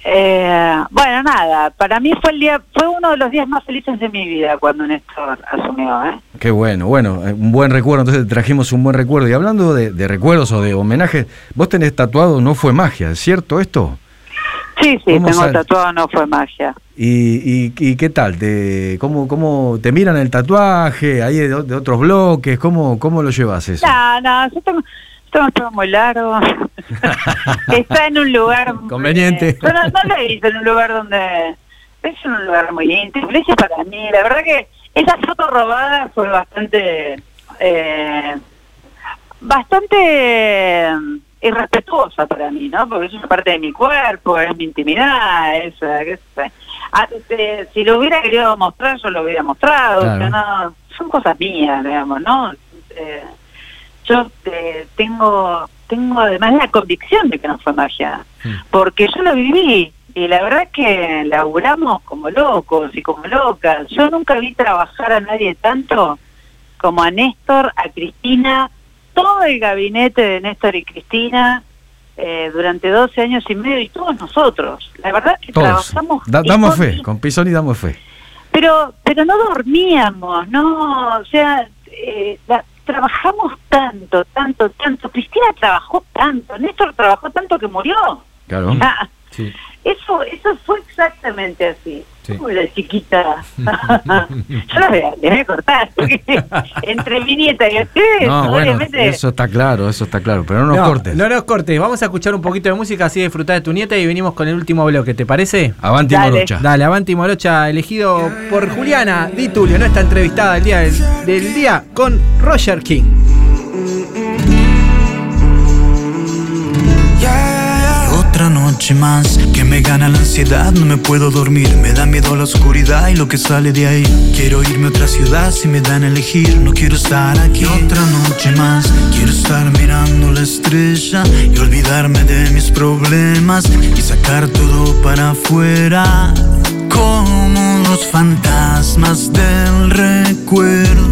Speaker 5: eh, bueno, nada, para mí fue el día, fue uno de los días más felices de mi vida cuando Néstor asumió, ¿eh?
Speaker 2: Qué bueno, bueno, eh, un buen recuerdo, entonces trajimos un buen recuerdo. Y hablando de, de recuerdos o de homenajes, vos tenés tatuado No fue magia, ¿es cierto esto?
Speaker 5: Sí, sí,
Speaker 2: ¿Cómo
Speaker 5: tengo
Speaker 2: sale?
Speaker 5: tatuado, no fue magia.
Speaker 2: ¿Y, y, y qué tal? ¿Te, cómo, ¿Cómo te miran el tatuaje? ¿Hay de, de otros bloques? ¿Cómo, ¿Cómo lo llevas eso?
Speaker 5: No, no, yo tengo, el pelo muy largo. <laughs> Está en un lugar...
Speaker 2: Conveniente.
Speaker 5: No, no lo hice en un lugar donde... Es un lugar muy íntimo. Lo hice para mí. La verdad que esa foto robada fue bastante... Eh, bastante eh, irrespetuosa para mí, ¿no? Porque es una parte de mi cuerpo, es mi intimidad, es... eh, si lo hubiera querido mostrar, yo lo hubiera mostrado.
Speaker 2: Claro.
Speaker 5: o sea, no, son cosas mías, digamos, ¿no? Eh, yo eh, tengo tengo además la convicción de que no fue magia, porque yo lo viví y la verdad es que laburamos como locos y como locas. Yo nunca vi trabajar a nadie tanto como a Néstor, a Cristina, todo el gabinete de Néstor y Cristina eh, durante 12 años y medio y todos nosotros. La verdad es que
Speaker 2: Todos.
Speaker 5: trabajamos
Speaker 2: Da- damos
Speaker 5: con-
Speaker 2: fe, con Pisoni damos fe.
Speaker 5: pero pero no dormíamos no o sea eh, la- trabajamos tanto, tanto, tanto. Cristina trabajó tanto, Néstor trabajó tanto que murió.
Speaker 2: Claro.
Speaker 5: Ah,
Speaker 1: Sí.
Speaker 5: Eso, eso fue exactamente así.
Speaker 1: Sí.
Speaker 5: Como la chiquita. <laughs> Yo la voy a, le voy a cortar. porque <laughs> entre mi nieta y ustedes,
Speaker 2: No, bueno,
Speaker 5: obviamente.
Speaker 2: eso está claro, eso está claro. Pero no nos cortes.
Speaker 1: No nos cortes. Vamos a escuchar un poquito de música así disfrutar de tu nieta y venimos con el último bloque. ¿Te parece?
Speaker 2: Avanti
Speaker 5: Dale.
Speaker 2: Morocha.
Speaker 1: Dale, Avanti Morocha, elegido por Juliana Di Tulio, nuestra entrevistada del día, del, del día con Roger King.
Speaker 9: Noche más que me gana la ansiedad, no me puedo dormir, me da miedo la oscuridad y lo que sale de ahí. Quiero irme a otra ciudad si me dan a elegir, no quiero estar aquí. Otra noche más, quiero estar mirando la estrella y olvidarme de mis problemas y sacar todo para afuera. Como los fantasmas del recuerdo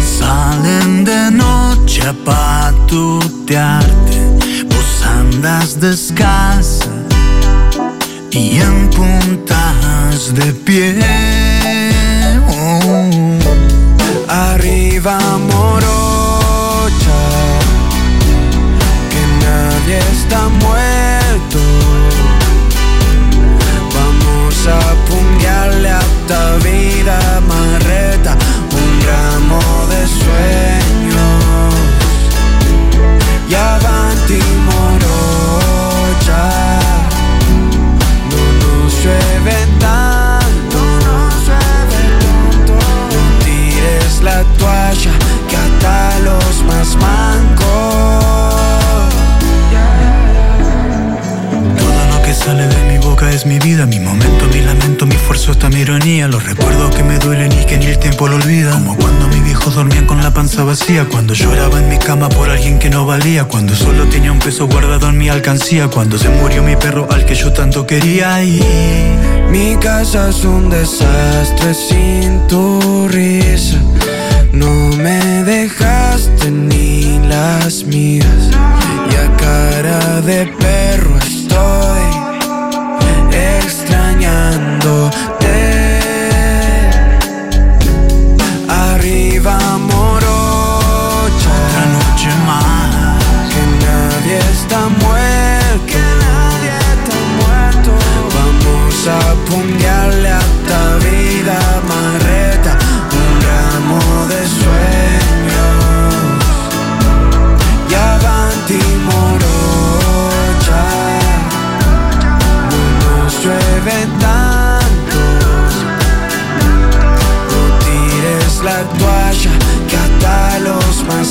Speaker 9: salen de noche a patutearte. Andas descalza y en puntas de pie. Oh. Arriba mi vida, mi momento, mi lamento, mi esfuerzo, hasta mi ironía. Los recuerdos que me duelen y que ni el tiempo lo olvida. Como cuando mis viejos dormían con la panza vacía. Cuando lloraba en mi cama por alguien que no valía. Cuando solo tenía un peso guardado en mi alcancía. Cuando se murió mi perro al que yo tanto quería. Y mi casa es un desastre sin tu risa. No me dejaste ni las mías. Y a cara de perro extrañándote. Arriba morocha.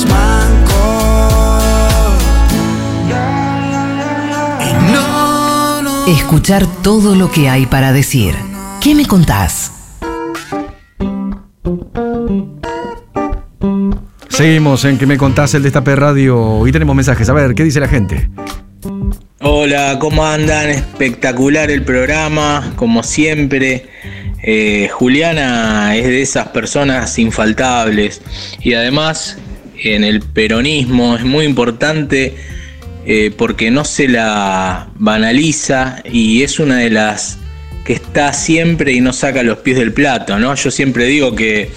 Speaker 9: Mancos. No.
Speaker 4: Escuchar todo lo que hay para decir. ¿Qué me contás?
Speaker 2: Seguimos en que me contás el Destape Radio y tenemos mensajes. A ver, ¿qué dice la gente?
Speaker 10: Hola, ¿cómo andan? Espectacular el programa, como siempre. Eh, Juliana es de esas personas infaltables y además en el peronismo es muy importante eh, porque no se la banaliza y es una de las que está siempre y no saca los pies del plato, ¿no? Yo siempre digo que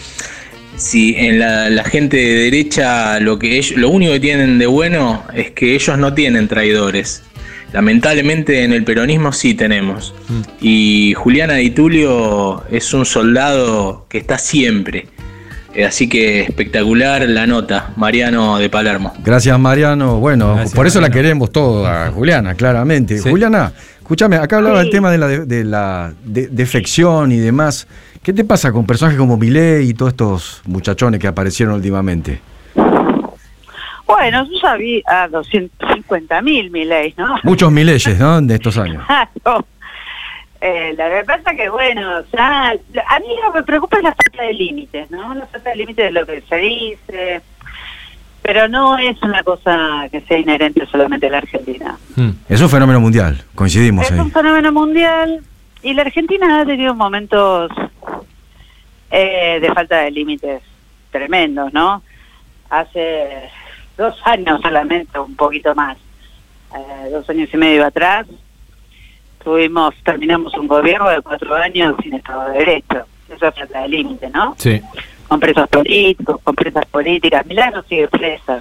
Speaker 10: si en la, la gente de derecha lo que ellos, lo único que tienen de bueno es que ellos no tienen traidores. Lamentablemente en el peronismo sí tenemos. Y Juliana Di Tulio es un soldado que está siempre. Eh, Así que espectacular la nota, Mariano de Palermo.
Speaker 2: Gracias, Mariano. Bueno,
Speaker 1: Gracias,
Speaker 2: por eso la queremos toda, Juliana, claramente.
Speaker 1: Sí.
Speaker 2: Juliana, escúchame, acá hablaba
Speaker 5: Sí.
Speaker 2: del tema de la, de, de la de- defección y demás. ¿Qué te pasa con personajes como Milei y todos estos muchachones que aparecieron últimamente?
Speaker 5: Bueno, yo ya vi a 250 mil ¿no?
Speaker 2: Muchos Mileyes, ¿no? <laughs> De estos años.
Speaker 5: Eh, la que pasa que, bueno, ya, a mí lo que me preocupa es la falta de límites, ¿no? La falta de límites de lo que se dice, pero no es una cosa que sea inherente solamente a la Argentina.
Speaker 1: Mm.
Speaker 2: Es un fenómeno mundial, coincidimos
Speaker 5: Es
Speaker 2: ahí.
Speaker 5: un fenómeno mundial y la Argentina ha tenido momentos eh, de falta de límites tremendos, ¿no? Hace dos años solamente, un poquito más, eh, dos años y medio atrás, tuvimos, terminamos un gobierno de cuatro años sin Estado de Derecho. Eso es falta de límite, ¿no?
Speaker 1: Sí.
Speaker 5: con presos políticos, con presas políticas. Milagro sigue presa.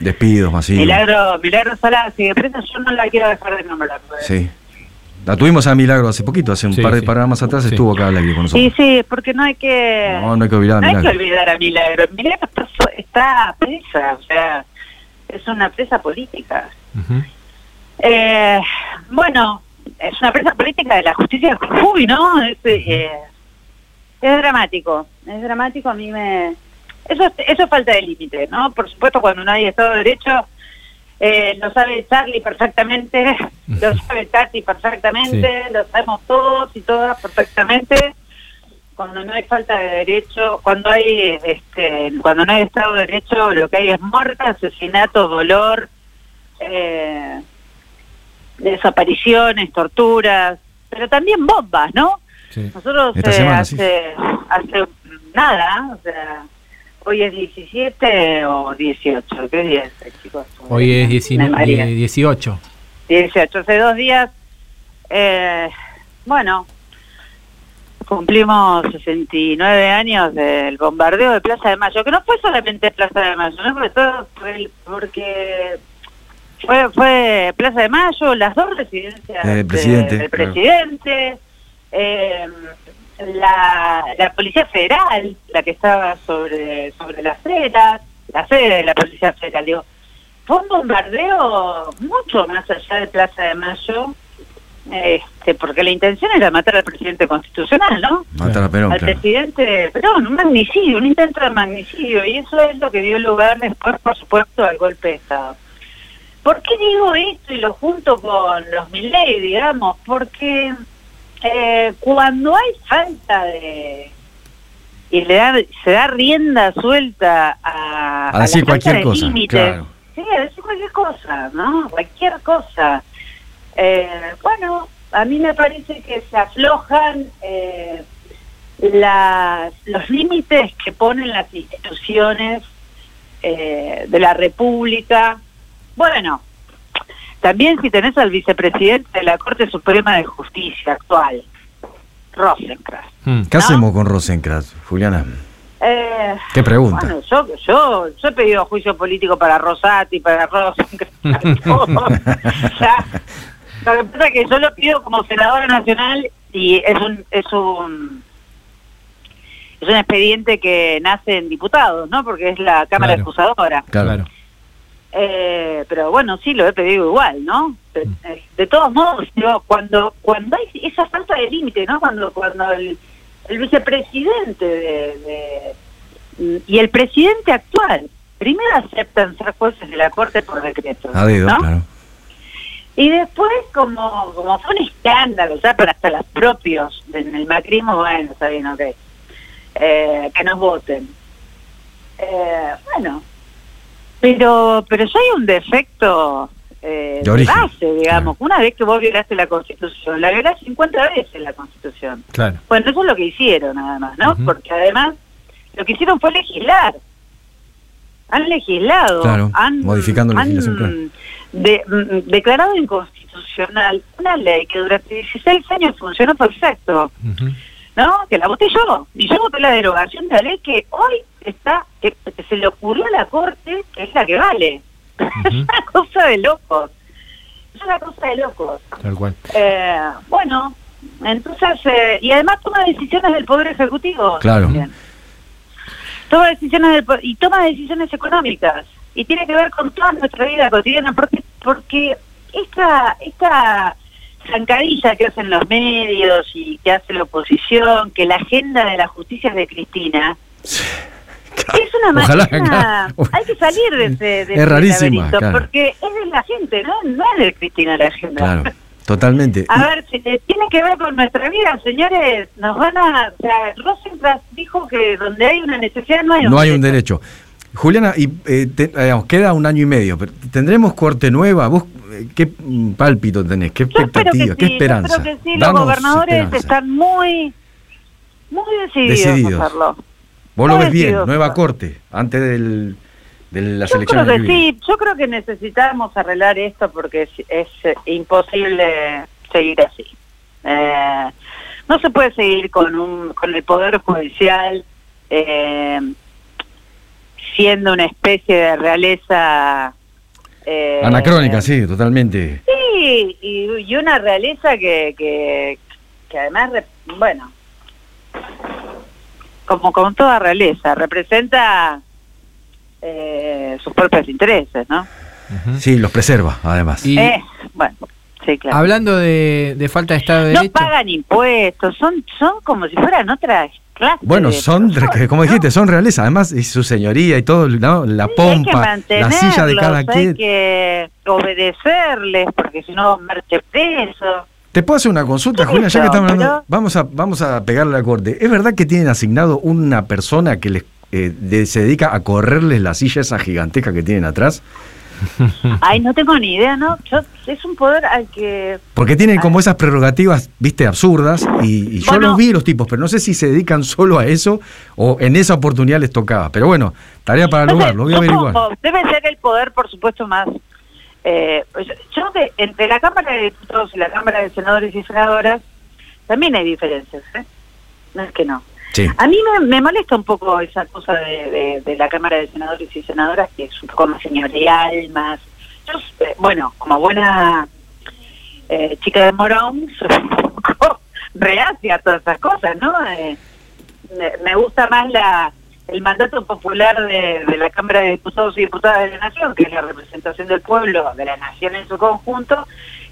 Speaker 2: Despidos masivos.
Speaker 5: Milagro, Milagro Sala sigue presa, yo no la quiero dejar de nombrar.
Speaker 2: Sí. La tuvimos a Milagro hace poquito, hace un
Speaker 1: Sí,
Speaker 2: par de
Speaker 1: sí.
Speaker 2: programas atrás estuvo acá aire con nosotros.
Speaker 5: Sí, sí, porque no hay que...
Speaker 2: No, no hay que olvidar a
Speaker 5: no hay que olvidar a Milagro. Milagro está, so- está presa, o sea, es una presa política. Eh, bueno, es una presa política de la justicia de Jujuy, ¿no? Es, eh, es dramático, es dramático, a mí me... Eso, es- eso es falta de límite, ¿no? Por supuesto, cuando no hay Estado de Derecho, eh, lo sabe Charlie perfectamente, <laughs> lo sabe Tati perfectamente, lo sabemos todos y todas perfectamente. Cuando no hay falta de derecho, cuando hay este, cuando no hay Estado de Derecho, lo que hay es muerte, asesinato, dolor, eh, desapariciones, torturas, pero también bombas, ¿no? Nosotros eh,
Speaker 2: semana, sí.
Speaker 5: hace, nada, o sea, hoy es 17 o 18, ¿qué día es, chicos?
Speaker 1: Hoy es
Speaker 5: Me
Speaker 1: 19,
Speaker 5: mareé.
Speaker 1: 18.
Speaker 5: 18, hace dos días, eh, bueno, cumplimos 69 años del bombardeo de Plaza de Mayo, que no fue solamente Plaza de Mayo, ¿no? Porque, todo porque fue, fue Plaza de Mayo, las dos residencias
Speaker 2: Eh,
Speaker 5: de-
Speaker 2: presidente,
Speaker 5: del
Speaker 2: claro.
Speaker 5: presidente, eh, la, la Policía Federal, la que estaba sobre, sobre las ceras, la sede de la Policía Federal, digo, fue un bombardeo mucho más allá de Plaza de Mayo, este, porque la intención era matar al presidente constitucional, ¿no?
Speaker 2: Matar a Perón,
Speaker 5: al
Speaker 2: claro.
Speaker 5: presidente Perón, un magnicidio, un intento de magnicidio, y eso es lo que dio lugar después, por supuesto, al golpe de Estado. ¿Por qué digo esto y lo junto con los Milley, digamos? Porque eh, cuando hay falta de... y le da, se da rienda suelta a,
Speaker 2: A decir
Speaker 5: la
Speaker 2: cualquier
Speaker 5: de
Speaker 2: cosa,
Speaker 5: límites,
Speaker 2: claro.
Speaker 5: Sí, a decir cualquier cosa, ¿no? Cualquier cosa. Eh, bueno, a mí me parece que se aflojan eh, las, los límites que ponen las instituciones eh, de la República. Bueno, también si tenés al vicepresidente de la Corte Suprema de Justicia actual, Rosenkrantz.
Speaker 2: ¿Qué hacemos con Rosenkrantz, Juliana?
Speaker 5: Eh,
Speaker 2: ¿Qué pregunta?
Speaker 5: Bueno, yo, yo, yo he pedido juicio político para Rosati, para. <laughs> O sea, <laughs> lo que pasa es que yo lo pido como senadora nacional y es un, es un es un expediente que nace en diputados, ¿no? Porque es la Cámara
Speaker 1: Claro.
Speaker 5: Acusadora.
Speaker 2: Claro.
Speaker 5: Eh, pero bueno, sí, lo he pedido igual, ¿no? De, eh, de todos modos, digo, cuando cuando hay esa falta de límite, ¿no? Cuando cuando el, el vicepresidente de, de- y el presidente actual primero aceptan ser jueces de la Corte por decreto,
Speaker 2: A dedo,
Speaker 5: ¿no?
Speaker 2: claro.
Speaker 5: Y después, como, como fue un escándalo, ya para hasta los propios en el macrismo, bueno, está bien, ok, eh, que nos voten. Eh, bueno, pero pero ya hay un defecto eh,
Speaker 2: De
Speaker 5: de,
Speaker 2: origen,
Speaker 5: base, digamos. Una vez que vos violaste la Constitución, la violás 50 veces la Constitución.
Speaker 1: Claro.
Speaker 5: Bueno, eso es lo que hicieron nada más, ¿no? Porque además lo que hicieron fue legislar. Han legislado.
Speaker 2: Claro,
Speaker 5: han,
Speaker 2: modificando
Speaker 5: han,
Speaker 2: claro.
Speaker 5: de- mm, declarado inconstitucional una ley que durante 16 años funcionó perfecto. ¿No? Que la voté yo. Y yo voté la derogación de la ley que hoy está, que, que se le ocurrió a la Corte, que es la que vale. <laughs> es una cosa de locos. Es una cosa de locos.
Speaker 1: Tal cual.
Speaker 5: Eh, bueno, entonces, eh, y además toma decisiones del Poder Ejecutivo.
Speaker 2: Claro.
Speaker 5: también. Toma decisiones del y toma decisiones económicas. Y tiene que ver con toda nuestra vida cotidiana, porque porque esta, esta zancadilla que hacen los medios y que hace la oposición, que la agenda de la justicia es de Cristina, es una máquina. Hay que salir de ese, de
Speaker 2: Es rarísima, claro.
Speaker 5: porque es de la gente, ¿no? No es de Cristina la agenda.
Speaker 2: Claro, <laughs> totalmente.
Speaker 5: A ver, si te- tiene que ver con nuestra vida, señores. Nos van a. O sea, dijo que donde hay una necesidad no hay un
Speaker 2: No hay un derecho. Juliana, y eh, te- eh, digamos, queda un año y medio, pero ¿tendremos corte nueva? ¿Vos eh, qué pálpito tenés? ¿Qué expectativa?
Speaker 5: sí,
Speaker 2: ¿Qué esperanza?
Speaker 5: Yo creo que sí, los
Speaker 2: Danos
Speaker 5: gobernadores
Speaker 2: esperanza.
Speaker 5: están muy. Muy decididos,
Speaker 2: Decididos.
Speaker 5: a hacerlo.
Speaker 2: Vos lo ves bien, nueva corte, antes del, de las
Speaker 5: Yo
Speaker 2: elecciones
Speaker 5: creo
Speaker 2: del
Speaker 5: que sí, yo creo que necesitamos arreglar esto porque es, es, eh, imposible seguir así. Eh, no se puede seguir con un con el poder judicial eh, siendo una especie de realeza... eh,
Speaker 2: Anacrónica, sí, totalmente.
Speaker 5: Sí, y, y una realeza que, que, que además, bueno, como con toda realeza, representa eh, sus propios intereses, ¿no?
Speaker 2: Sí, los preserva, además.
Speaker 1: Y
Speaker 5: Eh, bueno, sí, claro.
Speaker 1: hablando de, de falta de Estado de
Speaker 5: no
Speaker 1: Derecho.
Speaker 5: pagan impuestos, son son como si fueran otras clases.
Speaker 2: Bueno, son, como dijiste, son realeza. Además, y su señoría y todo, ¿no? la
Speaker 5: que
Speaker 2: pompa, la silla de cada
Speaker 5: mantenerlos, Hay
Speaker 2: quien.
Speaker 5: que obedecerles, porque si no, marche preso.
Speaker 2: Te puedo hacer una consulta,
Speaker 5: ¿Qué
Speaker 2: Julián,
Speaker 5: es
Speaker 2: ya que estamos hablando. Vamos a, vamos a pegarle al corte. ¿Es verdad que tienen asignado una persona que les eh, de- se dedica a correrles la silla esa gigantesca que tienen atrás?
Speaker 5: Ay, no tengo ni idea, ¿no? Yo, es un poder al que...
Speaker 2: Porque tienen como esas prerrogativas, viste, absurdas. Y, y yo
Speaker 5: Bueno.
Speaker 2: los vi los tipos, pero no sé si se dedican solo a eso o en esa oportunidad les tocaba. Pero bueno, tarea para el lugar, lo voy a averiguar.
Speaker 5: debe ser el poder, por supuesto, más... eh, yo- yo de- entre la Cámara de Diputados y la Cámara de Senadores y Senadoras también hay diferencias, ¿eh? No es que no.
Speaker 2: Sí.
Speaker 5: A mí me, me molesta un poco esa cosa de, de- de la Cámara de Senadores y Senadoras, que es un poco más señorial, más... Yo, eh, bueno, como buena eh, chica de Morón, <laughs> soy un poco reacia a todas esas cosas, ¿no? Eh, me, me gusta más la el mandato popular de, de la Cámara de Diputados y Diputadas de la Nación, que es la representación del pueblo, de la Nación en su conjunto,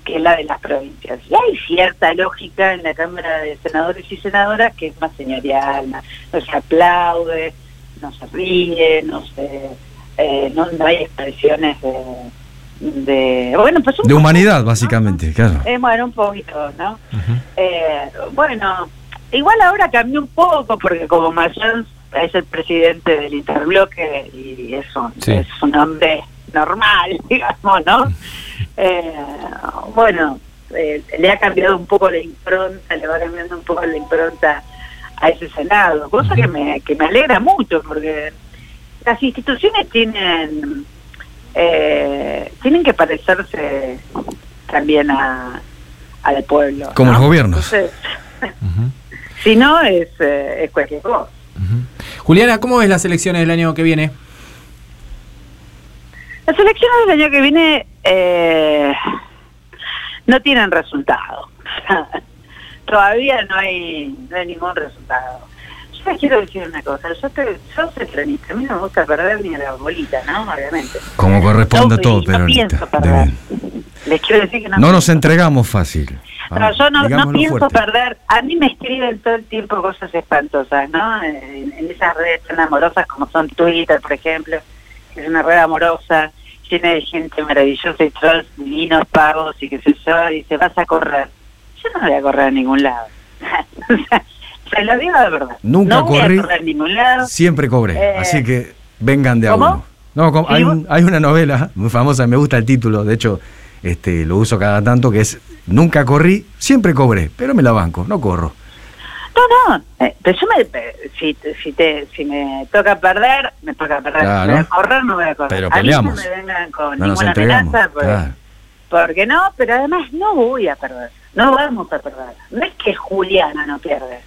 Speaker 5: que es la de las provincias. Y hay cierta lógica en la Cámara de Senadores y Senadoras que es más señorial, no se aplaude, no se ríe, no se... eh, no, no hay expresiones de... de bueno, pues un
Speaker 2: De
Speaker 5: poco,
Speaker 2: humanidad, básicamente, claro.
Speaker 5: eh, bueno, un poquito, ¿no? Eh, bueno, igual ahora cambió un poco porque como Mayans es el presidente del Interbloque y es un,
Speaker 1: Sí.
Speaker 5: es un hombre normal, <laughs> digamos, ¿no? Eh, bueno, eh, le ha cambiado un poco la impronta, le va cambiando un poco la impronta a ese Senado, cosa que me, que me alegra mucho porque las instituciones tienen eh, tienen que parecerse también a, al pueblo.
Speaker 2: Como
Speaker 5: ¿no?
Speaker 2: los gobiernos.
Speaker 5: Entonces, <laughs> si no, es, eh, es cualquier cosa.
Speaker 1: Juliana, ¿cómo ves las elecciones del año que viene?
Speaker 5: Las elecciones del año que viene eh, no tienen resultado. <laughs> Todavía no hay, no hay ningún resultado. Les quiero decir una cosa. Yo, te, yo soy peronista. A mí no me gusta perder ni a la bolita, ¿no? Obviamente.
Speaker 2: Como corresponde a todo,
Speaker 5: y no
Speaker 2: pero
Speaker 5: pienso perder. Les quiero decir que no,
Speaker 2: no nos entregamos fácil.
Speaker 5: No,
Speaker 2: Ah,
Speaker 5: yo no, no pienso
Speaker 2: fuerte.
Speaker 5: perder. A mí me escriben todo el tiempo cosas espantosas, ¿no? En, en esas redes tan amorosas como son Twitter, por ejemplo, que es una red amorosa, llena de gente maravillosa y trolls divinos, pagos y qué sé yo, y dice, vas a correr. Yo no voy a correr a ningún lado. <laughs> O sea, Se lo digo de verdad.
Speaker 2: Nunca
Speaker 5: no
Speaker 2: corrí,
Speaker 5: a a.
Speaker 2: Siempre cobré,
Speaker 5: Eh,
Speaker 2: así que vengan de a
Speaker 5: ¿cómo?
Speaker 2: uno. No, hay, un- hay una novela muy famosa, me gusta el título, de hecho este, lo uso cada tanto, que es Nunca corrí, siempre cobré, pero me la banco, no corro.
Speaker 5: No, no, eh, pero yo me, si, si, te, si me toca perder, me toca perder.
Speaker 2: Claro.
Speaker 5: Si me voy a correr, no voy a correr.
Speaker 2: Pero
Speaker 5: A mí
Speaker 2: peleamos.
Speaker 5: no me vengan con
Speaker 2: No
Speaker 5: ninguna amenaza, porque,
Speaker 2: claro.
Speaker 5: porque no, pero además no voy a perder. No vamos a perder. No es que Juliana no pierde.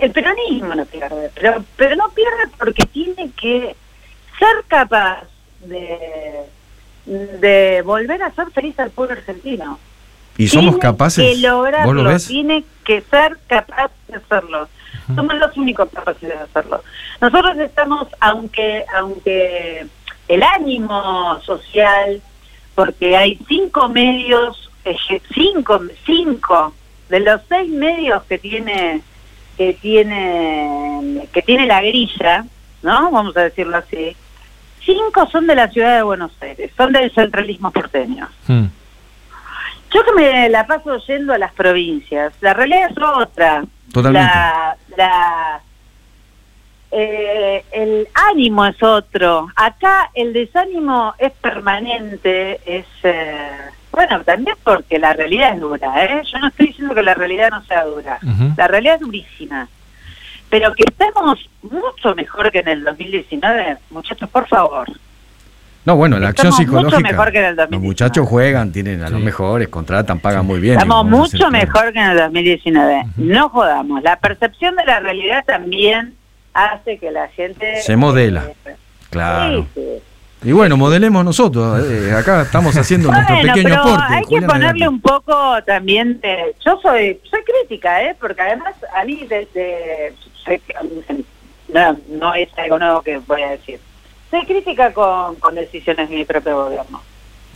Speaker 5: El peronismo no pierde, pero, pero no pierde porque tiene que ser capaz de, de volver a ser feliz al pueblo argentino.
Speaker 2: Y somos
Speaker 5: Tiene
Speaker 2: capaces,
Speaker 5: que lograrlo,
Speaker 2: ¿vos lo ves?
Speaker 5: tiene que ser capaz de hacerlo. Somos los únicos capaces de hacerlo. Nosotros estamos, aunque aunque el ánimo social, porque hay cinco medios, eje- cinco, cinco de los seis medios que tiene que tiene que tiene la grilla, ¿no? Vamos a decirlo así. Cinco son de la ciudad de Buenos Aires, son del centralismo porteño.
Speaker 1: Hmm.
Speaker 5: Yo que me la paso yendo a las provincias, la realidad es otra.
Speaker 2: Totalmente.
Speaker 5: La, la- eh, el ánimo es otro. Acá el desánimo es permanente, es... eh, bueno, también porque la realidad es dura, ¿eh? Yo no estoy diciendo que la realidad no sea dura. La realidad es durísima. Pero que estamos mucho mejor que en el 2019, muchachos, por favor.
Speaker 2: No, bueno, la acción
Speaker 5: Estamos mucho
Speaker 2: psicológica.
Speaker 5: mejor que en el
Speaker 2: Los
Speaker 5: 2019.
Speaker 2: muchachos juegan, tienen a los mejores, contratan, pagan muy bien.
Speaker 5: Estamos mucho mejor que en el 2019. No jodamos. La percepción de la realidad también hace que la gente...
Speaker 2: Se modela.
Speaker 5: eh,
Speaker 2: Claro.
Speaker 5: sí, sí.
Speaker 2: Y bueno, modelemos nosotros. eh, acá estamos haciendo nuestro
Speaker 5: Bueno,
Speaker 2: pequeño
Speaker 5: pero
Speaker 2: aporte.
Speaker 5: hay que ponerle un poco también de... Yo soy soy crítica, ¿eh? Porque además a mí desde... soy- no, no es algo nuevo que voy a decir. Soy crítica con, con decisiones de mi propio gobierno.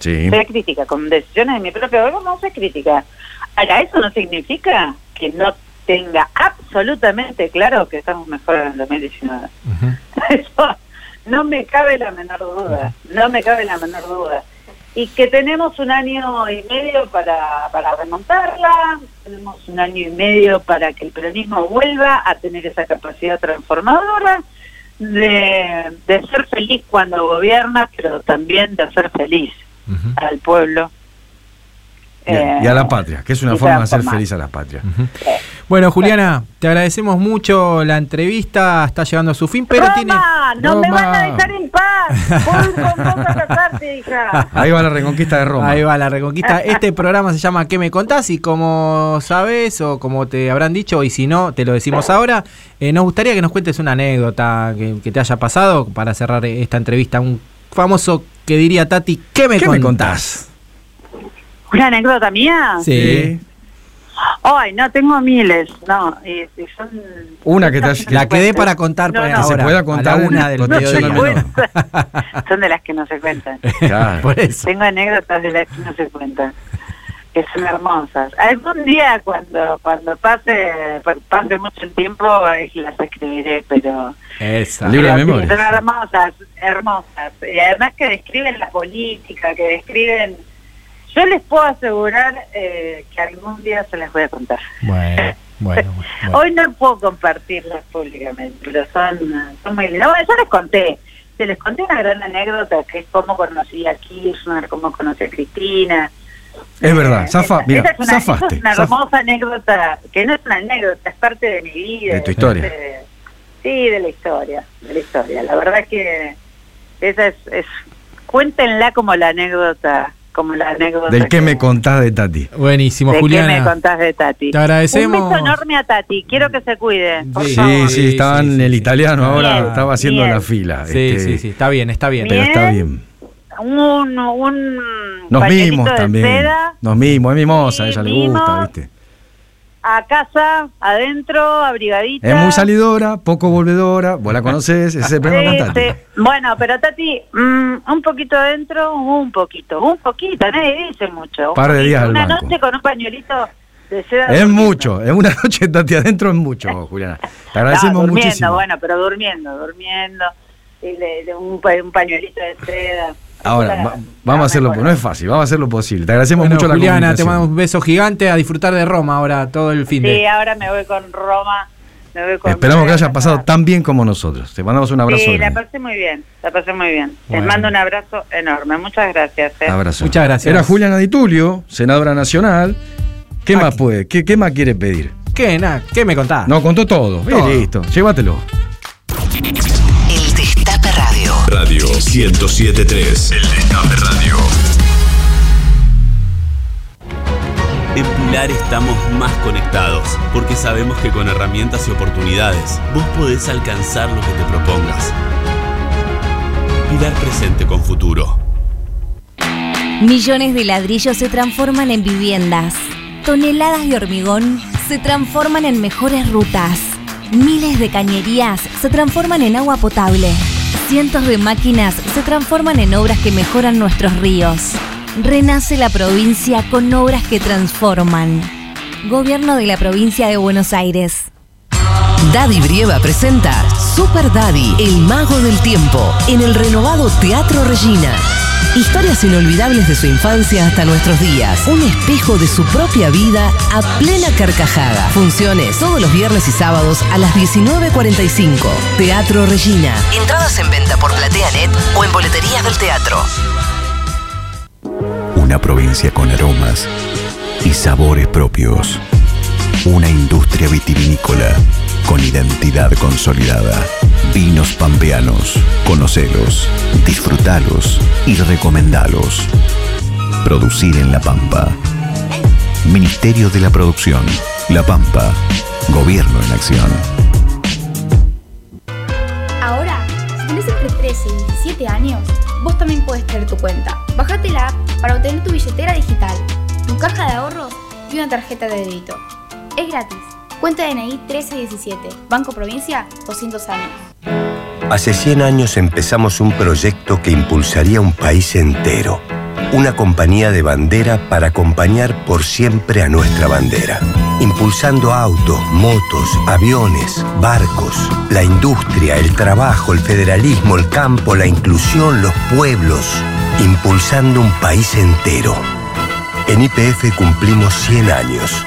Speaker 2: Sí.
Speaker 5: Soy crítica con decisiones de mi propio gobierno, soy crítica. Ahora, eso no significa que no tenga absolutamente claro que estamos mejor en el 2019. <laughs> Eso no me cabe la menor duda, no me cabe la menor duda. Y que tenemos un año y medio para, para remontarla, tenemos un año y medio para que el peronismo vuelva a tener esa capacidad transformadora de, de ser feliz cuando gobierna, pero también de ser feliz al pueblo.
Speaker 2: Y a, y a la patria, que es una forma de hacer feliz a la patria.
Speaker 1: Bueno, Juliana, te agradecemos mucho la entrevista, está llegando a su fin, pero
Speaker 5: Roma,
Speaker 1: tiene...
Speaker 5: no me
Speaker 2: Roma.
Speaker 5: van a dejar en paz. Voy con vos a casarte, hija.
Speaker 2: Ahí va la reconquista de Roma.
Speaker 1: Ahí va la reconquista. Este programa se llama ¿Qué me contás? Y como sabes o como te habrán dicho, y si no, te lo decimos ahora, eh, nos gustaría que nos cuentes una anécdota que, que te haya pasado para cerrar esta entrevista. Un famoso que diría Tati, ¿qué me
Speaker 2: ¿Qué
Speaker 1: contás?
Speaker 2: me contás?
Speaker 5: ¿Una anécdota mía?
Speaker 1: Sí.
Speaker 5: Ay, no, tengo miles. No, y, y son...
Speaker 2: Una que te
Speaker 1: La quedé para contar
Speaker 5: No,
Speaker 1: pues,
Speaker 5: no.
Speaker 2: Que se pueda contar
Speaker 1: una del mediodía.
Speaker 2: menor. <laughs>
Speaker 5: Son de las que no se cuentan.
Speaker 2: Claro.
Speaker 1: Por eso.
Speaker 5: Tengo anécdotas de las que no se cuentan. Que son hermosas. Algún día cuando cuando pase pase mucho el tiempo eh, las escribiré, pero...
Speaker 1: Esa.
Speaker 2: Libro de memoria.
Speaker 5: son hermosas, hermosas. Y además que describen la política, que describen... Yo les puedo asegurar eh, que algún día se las voy a contar.
Speaker 1: Bueno, bueno, <laughs> bueno.
Speaker 5: Hoy no puedo compartirlas públicamente, pero son, son muy lindas. Bueno, yo les conté, se les conté una gran anécdota que es cómo conocí a Kirchner, cómo conocí a Cristina.
Speaker 2: Es verdad, zafa,
Speaker 5: Esa-
Speaker 2: mira,
Speaker 5: es una,
Speaker 2: zafaste.
Speaker 5: es una hermosa anécdota, que no es una anécdota, es parte de mi vida.
Speaker 2: De tu historia.
Speaker 5: de- sí, de la historia, de la historia. La verdad que esa es, es cuéntenla como la anécdota, como la anécdota.
Speaker 2: Del que me contás de Tati.
Speaker 1: Buenísimo,
Speaker 5: ¿De qué
Speaker 1: Juliana.
Speaker 5: me contás de Tati?
Speaker 1: Te agradecemos.
Speaker 5: Un beso enorme a Tati. Quiero que se cuide. por
Speaker 1: Sí.
Speaker 5: favor.
Speaker 2: Sí, sí, estaba en el italiano ahora,
Speaker 5: Bien,
Speaker 2: estaba haciendo
Speaker 5: bien.
Speaker 2: la fila.
Speaker 1: Sí,
Speaker 2: este,
Speaker 1: sí, sí, está bien, está bien.
Speaker 2: Pero está bien.
Speaker 5: Un, un
Speaker 2: Nos mimos también.
Speaker 5: seda
Speaker 2: Nos mimos, es mimosa, a
Speaker 5: Sí,
Speaker 2: ella le gusta, ¿viste?
Speaker 5: A casa, adentro, abrigadita.
Speaker 2: Es muy salidora, poco volvedora, vos la conocés, ese es el problema
Speaker 5: Sí,
Speaker 2: con Tati.
Speaker 5: sí. Bueno, pero Tati, mm, un poquito adentro, un poquito, un poquito, nadie dice mucho. un
Speaker 2: Par de días
Speaker 5: Una
Speaker 2: banco.
Speaker 5: noche con un pañuelito de seda.
Speaker 2: Es mucho, es una <laughs> noche Tati adentro es mucho, Juliana. Te agradecemos
Speaker 5: No, durmiendo,
Speaker 2: muchísimo.
Speaker 5: bueno, pero durmiendo, durmiendo. Y le- le- un, pa- un pañuelito de seda.
Speaker 2: Ahora,
Speaker 5: Para-
Speaker 2: va- vamos a hacerlo, no es fácil, vamos a hacer lo posible. Te agradecemos
Speaker 1: Bueno,
Speaker 2: mucho la
Speaker 1: Juliana, te mando un beso gigante a disfrutar de Roma ahora todo el fin
Speaker 5: Sí,
Speaker 1: de.
Speaker 5: ahora me voy con Roma. Me voy con
Speaker 2: Esperamos que haya pasado tan bien como nosotros. Te mandamos un abrazo.
Speaker 5: Sí, la pasé muy bien, la pasé muy bien.
Speaker 2: Bueno.
Speaker 5: Les mando un abrazo enorme. Muchas gracias. eh.
Speaker 2: Abrazo.
Speaker 1: Muchas gracias.
Speaker 2: Era Juliana Di Tulio, senadora nacional. ¿Qué más puede? ¿Qué, qué más quiere pedir?
Speaker 1: ¿Qué, ¿Qué me contás?
Speaker 2: No, contó todo. Y
Speaker 1: Todo.
Speaker 2: listo, llévatelo.
Speaker 11: 1073. El Destape Radio.
Speaker 12: En Pilar estamos más conectados, porque sabemos que con herramientas y oportunidades vos podés alcanzar lo que te propongas. Pilar presente con futuro.
Speaker 13: Millones de ladrillos se transforman en viviendas. Toneladas de hormigón se transforman en mejores rutas. Miles de cañerías se transforman en agua potable. Cientos de máquinas se transforman en obras que mejoran nuestros ríos. Renace la provincia con obras que transforman. Gobierno de la provincia de Buenos Aires.
Speaker 4: Daddy Brieva presenta Super Daddy, el mago del tiempo, en el renovado Teatro Regina. Historias inolvidables de su infancia hasta nuestros días. Un espejo de su propia vida a plena carcajada. Funciones todos los viernes y sábados a las 19.45. Teatro Regina. Entradas en venta por PlateaNet o en boleterías del teatro.
Speaker 14: Una provincia con aromas y sabores propios. Una industria vitivinícola con identidad consolidada. Vinos pampeanos. Conocelos, disfrutalos y recomendalos. Producir en La Pampa. Ministerio de la Producción. La Pampa. Gobierno en acción.
Speaker 15: de 13 y 17 años, vos también puedes tener tu cuenta. Bájate la app para obtener tu billetera digital, tu caja de ahorros y una tarjeta de débito. Es gratis. Cuenta DNI 1317, Banco Provincia, 200 años.
Speaker 16: Hace 100 años empezamos un proyecto que impulsaría un país entero. Una compañía de bandera para acompañar por siempre a nuestra bandera. Impulsando autos, motos, aviones, barcos, la industria, el trabajo, el federalismo, el campo, la inclusión, los pueblos. Impulsando un país entero. En IPF cumplimos 100 años.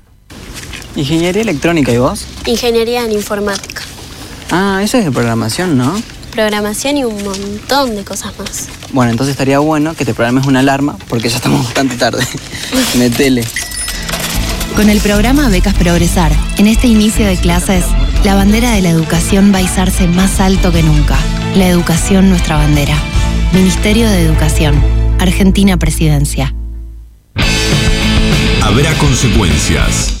Speaker 17: Ingeniería electrónica, ¿y vos?
Speaker 18: Ingeniería en informática.
Speaker 17: Ah, eso es de programación, ¿no?
Speaker 18: Programación y un montón de cosas más.
Speaker 17: Bueno, entonces estaría bueno que te programes una alarma porque ya estamos <laughs> bastante tarde. <laughs> Metele.
Speaker 19: Con el programa Becas Progresar, en este inicio de clases, la bandera de la educación va a izarse más alto que nunca. La educación nuestra bandera. Ministerio de Educación. Argentina Presidencia.
Speaker 11: Habrá consecuencias.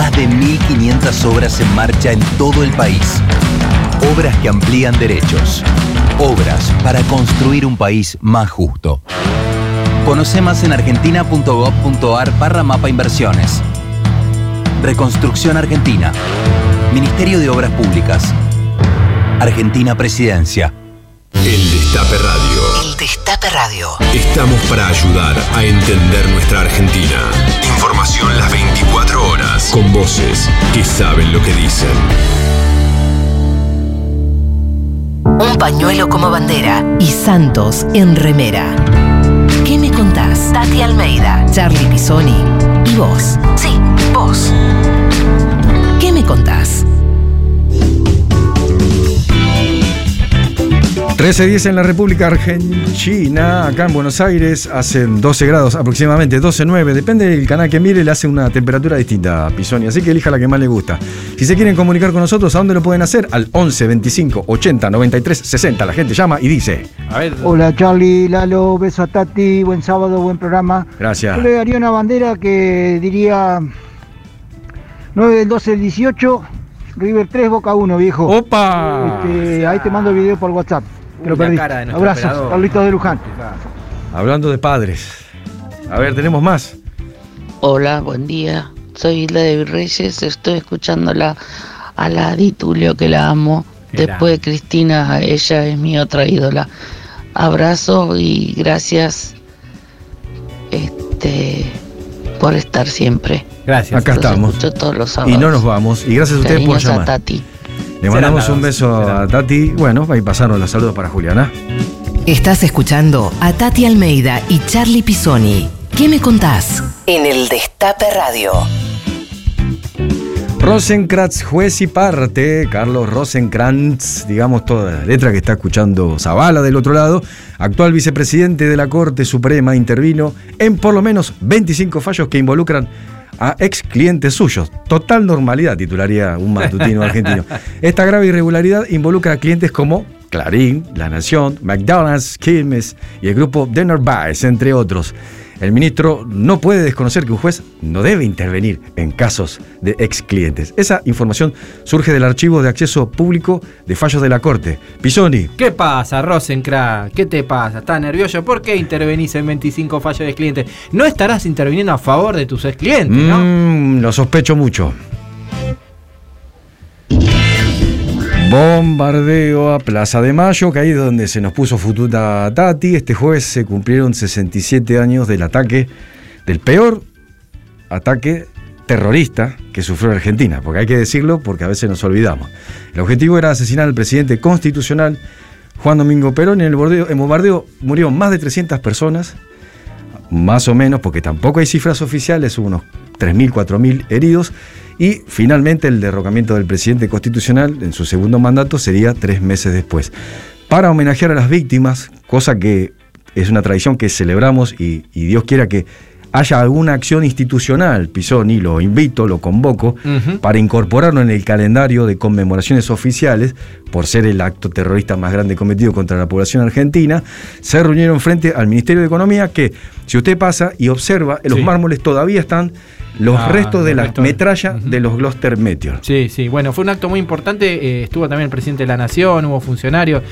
Speaker 20: Más de 1.500 obras en marcha en todo el país. Obras que amplían derechos. Obras para construir un país más justo. Conoce más en argentina.gov.ar barra mapa inversiones. Reconstrucción Argentina. Ministerio de Obras Públicas. Argentina Presidencia.
Speaker 11: El Destape Radio.
Speaker 4: Destape Radio.
Speaker 11: Estamos para ayudar a entender nuestra Argentina. Información las 24 horas. Con voces que saben lo que dicen.
Speaker 4: Un pañuelo como bandera y Santos en remera. ¿Qué me contás? Tati Almeida, Charlie Pisoni y vos. Sí, vos. ¿Qué me contás?
Speaker 2: 13.10 en la República Argentina, acá en Buenos Aires, hacen 12 grados aproximadamente, 12.9, depende del canal que mire, le hace una temperatura distinta a Pisoni, así que elija la que más le gusta. Si se quieren comunicar con nosotros, ¿a dónde lo pueden hacer? Al 11 25 80 93 60. La gente llama y dice.
Speaker 1: A ver.
Speaker 21: Hola Charlie, Lalo, beso a Tati, buen sábado, buen programa.
Speaker 2: Gracias.
Speaker 21: Yo le daría una bandera que diría 9 del 12 del 18, River 3, Boca 1, viejo.
Speaker 2: ¡Opa!
Speaker 21: Este, ahí te mando el video por WhatsApp. Te lo perdí.
Speaker 1: cara de nuestro
Speaker 21: Abrazos,
Speaker 1: operador.
Speaker 21: Carlitos de Luján.
Speaker 2: Hablando de padres. A ver, tenemos más.
Speaker 22: Hola, buen día. Soy Hilda de Virreyes, estoy escuchándola a la Di Tulio que la amo. Después de Cristina, ella es mi otra ídola. Abrazo y gracias este, por estar siempre.
Speaker 1: Gracias.
Speaker 2: Acá
Speaker 22: Los
Speaker 2: estamos.
Speaker 22: escucho todos los.
Speaker 2: Y no nos vamos. Y gracias a ustedes por
Speaker 22: Cariños a
Speaker 2: llamar.
Speaker 22: Tati.
Speaker 2: Le mandamos un beso a Tati. Bueno, ahí pasaron los saludos para Juliana.
Speaker 4: Estás escuchando a Tati Almeida y Charlie Pisoni. ¿Qué me contás? En el Destape Radio.
Speaker 2: Rosenkrantz, juez y parte, Carlos Rosenkrantz, digamos toda la letra que está escuchando Zavala del otro lado, actual vicepresidente de la Corte Suprema, intervino en por lo menos 25 fallos que involucran a ex clientes suyos. Total normalidad, titularía un matutino argentino. <laughs> Esta grave irregularidad involucra a clientes como Clarín, La Nación, McDonald's, Quilmes y el grupo Denner Baez, entre otros. El ministro no puede desconocer que un juez no debe intervenir en casos de ex clientes. Esa información surge del archivo de acceso público de fallos de la Corte. Pisoni,
Speaker 1: ¿Qué pasa, Rosencrantz? ¿Qué te pasa? ¿Estás nervioso? ¿Por qué intervenís en 25 fallos de clientes? No estarás interviniendo a favor de tus ex clientes, ¿no?
Speaker 2: mm, lo sospecho mucho. Bombardeo a Plaza de Mayo, que ahí es donde se nos puso fututa Tati. Este jueves se cumplieron 67 años del ataque, del peor ataque terrorista que sufrió Argentina, porque hay que decirlo porque a veces nos olvidamos. El objetivo era asesinar al presidente constitucional Juan Domingo Perón. En el bombardeo murieron más de 300 personas, más o menos, porque tampoco hay cifras oficiales, hubo unos 3.000, 4.000 heridos. Y finalmente el derrocamiento del presidente constitucional en su segundo mandato sería tres meses después. Para homenajear a las víctimas, cosa que es una tradición que celebramos y, y Dios quiera que haya alguna acción institucional, Pisoni, lo invito, lo convoco, para incorporarlo en el calendario de conmemoraciones oficiales, por ser el acto terrorista más grande cometido contra la población argentina, se reunieron frente al Ministerio de Economía que, si usted pasa y observa, los
Speaker 1: Sí.
Speaker 2: mármoles todavía están los
Speaker 1: Ah,
Speaker 2: restos de la
Speaker 1: restos.
Speaker 2: metralla de los Gloster Meteor.
Speaker 1: Sí, sí, bueno, fue un acto muy importante, eh, estuvo también el presidente de la Nación, hubo funcionarios,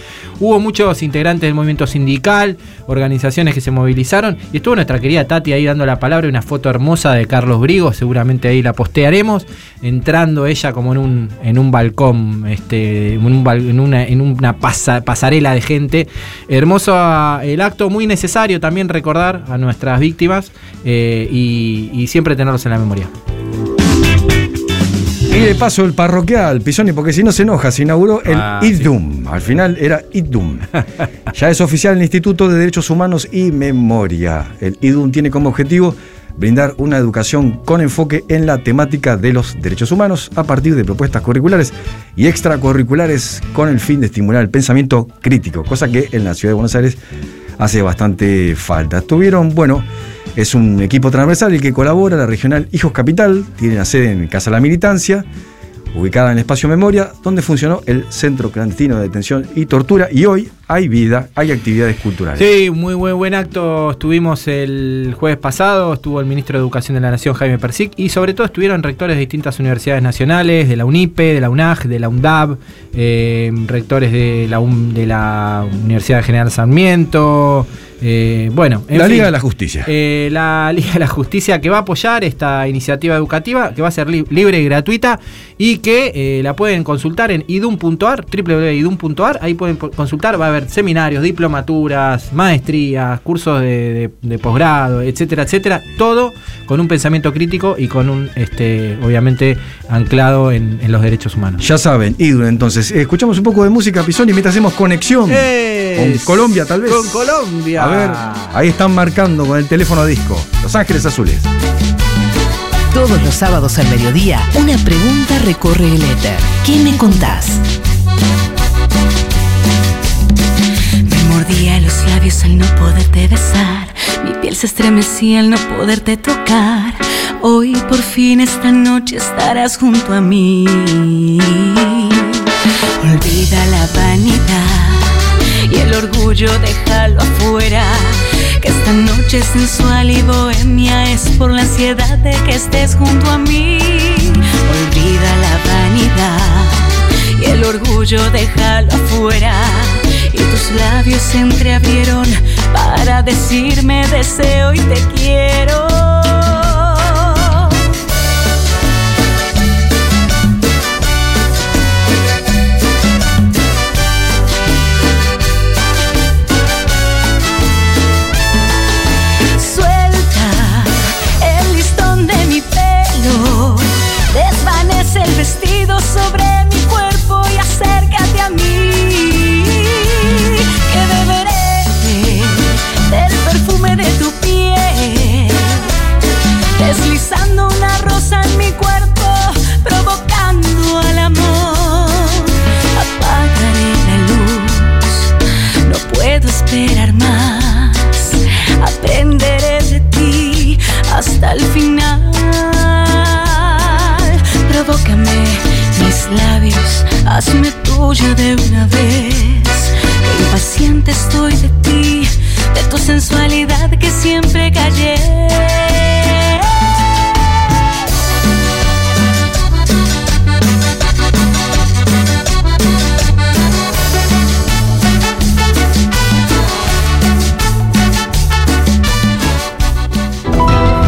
Speaker 1: hubo muchos integrantes del movimiento sindical, organizaciones que se movilizaron, y estuvo nuestra querida Tati ahí dando la palabra, una foto hermosa de Carlos Brigo, seguramente ahí la postearemos, entrando ella como en un, en un balcón, este, en, un bal- en una, en una pasa- pasarela de gente. Hermoso ah, el acto, muy necesario también recordar a nuestras víctimas eh, y, y siempre tenerlos en la memoria.
Speaker 2: Y de paso el parroquial, Pisoni, porque si no se enoja, se inauguró el
Speaker 1: Ah,
Speaker 2: IDUM. Al final era IDUM. <laughs> ya es oficial el Instituto de Derechos Humanos y Memoria. El IDUM tiene como objetivo brindar una educación con enfoque en la temática de los derechos humanos a partir de propuestas curriculares y extracurriculares con el fin de estimular el pensamiento crítico, cosa que en la ciudad de Buenos Aires hace bastante falta. Tuvieron, bueno, es un equipo transversal el que colabora, la regional Hijos Capital, tiene la sede en Casa La Militancia, ubicada en el espacio Memoria, donde funcionó el Centro Clandestino de Detención y Tortura, y hoy hay vida, hay actividades culturales.
Speaker 1: Sí, muy buen, buen acto. Estuvimos el jueves pasado, estuvo el ministro de Educación de la Nación, Jaime Persic, y sobre todo estuvieron rectores de distintas universidades nacionales, de la UNIPE, de la UNAG, de la UNDAB, eh, rectores de la, de la Universidad General Sarmiento. eh, bueno, en
Speaker 2: La
Speaker 1: fin.
Speaker 2: Liga de la Justicia.
Speaker 1: Eh, la <laughs> Liga de la Justicia que va a apoyar esta iniciativa educativa, que va a ser li- libre y gratuita y que la pueden consultar en idum.ar, www.idum.ar, ahí pueden consultar, va a haber seminarios, diplomaturas, maestrías, cursos de, de- de posgrado, etcétera, etcétera, todo con un pensamiento crítico y con un, este, obviamente, anclado en, en los derechos humanos.
Speaker 2: Ya saben, IDUM entonces. Escuchamos un poco de música, Pisoni, mientras hacemos conexión con Colombia, tal vez.
Speaker 1: Con Colombia.
Speaker 2: A ver, ahí están marcando con el teléfono disco. Los Ángeles Azules.
Speaker 4: Todos los sábados al mediodía, una pregunta recorre el éter. ¿Qué me contás?
Speaker 23: Mordía los labios al no poderte besar. Mi piel se estremecía al no poderte tocar. Hoy por fin esta noche estarás junto a mí. Olvida la vanidad y el orgullo déjalo afuera. Que esta noche sensual y bohemia es por la ansiedad de que estés junto a mí. Olvida la vanidad y el orgullo déjalo afuera. Tus labios se entreabrieron para decirme deseo y te quiero. Suelta el listón de mi pelo, desvanece el vestido sobre hasta el final. Provócame mis labios, hazme tuya de una vez. Que impaciente estoy de ti, de tu sensualidad que siempre callé.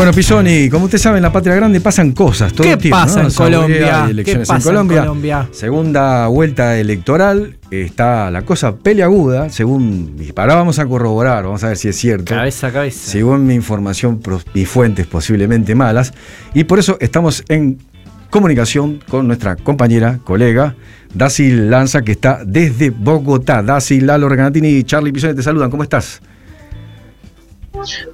Speaker 2: Bueno, Pisoni, como usted sabe, en la Patria Grande pasan cosas. Todo
Speaker 1: ¿Qué
Speaker 2: el tiempo,
Speaker 1: pasa
Speaker 2: ¿no?
Speaker 1: en Colombia?
Speaker 2: elecciones
Speaker 1: ¿Qué pasa
Speaker 2: en
Speaker 1: en
Speaker 2: Colombia. Segunda vuelta electoral. Está la cosa peleaguda, según. Ahora vamos a corroborar, vamos a ver si es cierto.
Speaker 1: Cabeza a cabeza.
Speaker 2: Según mi información y fuentes posiblemente malas. Y por eso estamos en comunicación con nuestra compañera, colega, Daci Lanza, que está desde Bogotá. Daci, Lalo Reganatini y Charlie Pisoni te saludan. ¿Cómo estás?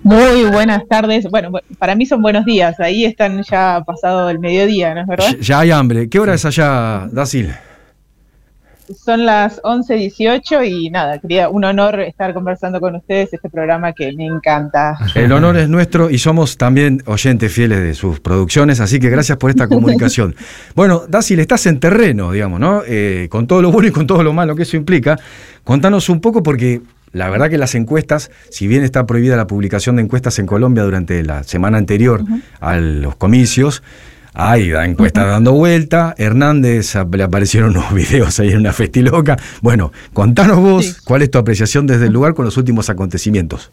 Speaker 24: Muy buenas tardes. Bueno, bu- para mí son buenos días. Ahí están ya pasado el mediodía, ¿no es verdad?
Speaker 2: Ya hay hambre. ¿Qué hora es allá, Dacil?
Speaker 24: Son las 11.18 y nada, quería un honor estar conversando con ustedes este programa que me encanta.
Speaker 2: El honor es nuestro y somos también oyentes fieles de sus producciones, así que gracias por esta <laughs> comunicación. Bueno, Dacil, estás en terreno, digamos, ¿no? Eh, con todo lo bueno y con todo lo malo que eso implica. Contanos un poco porque la verdad que las encuestas, si bien está prohibida la publicación de encuestas en Colombia durante la semana anterior a los comicios, hay encuestas dando vuelta. Hernández le aparecieron unos <laughs> videos ahí en una festiloca. Bueno, contanos vos cuál es tu apreciación desde el lugar con los últimos acontecimientos.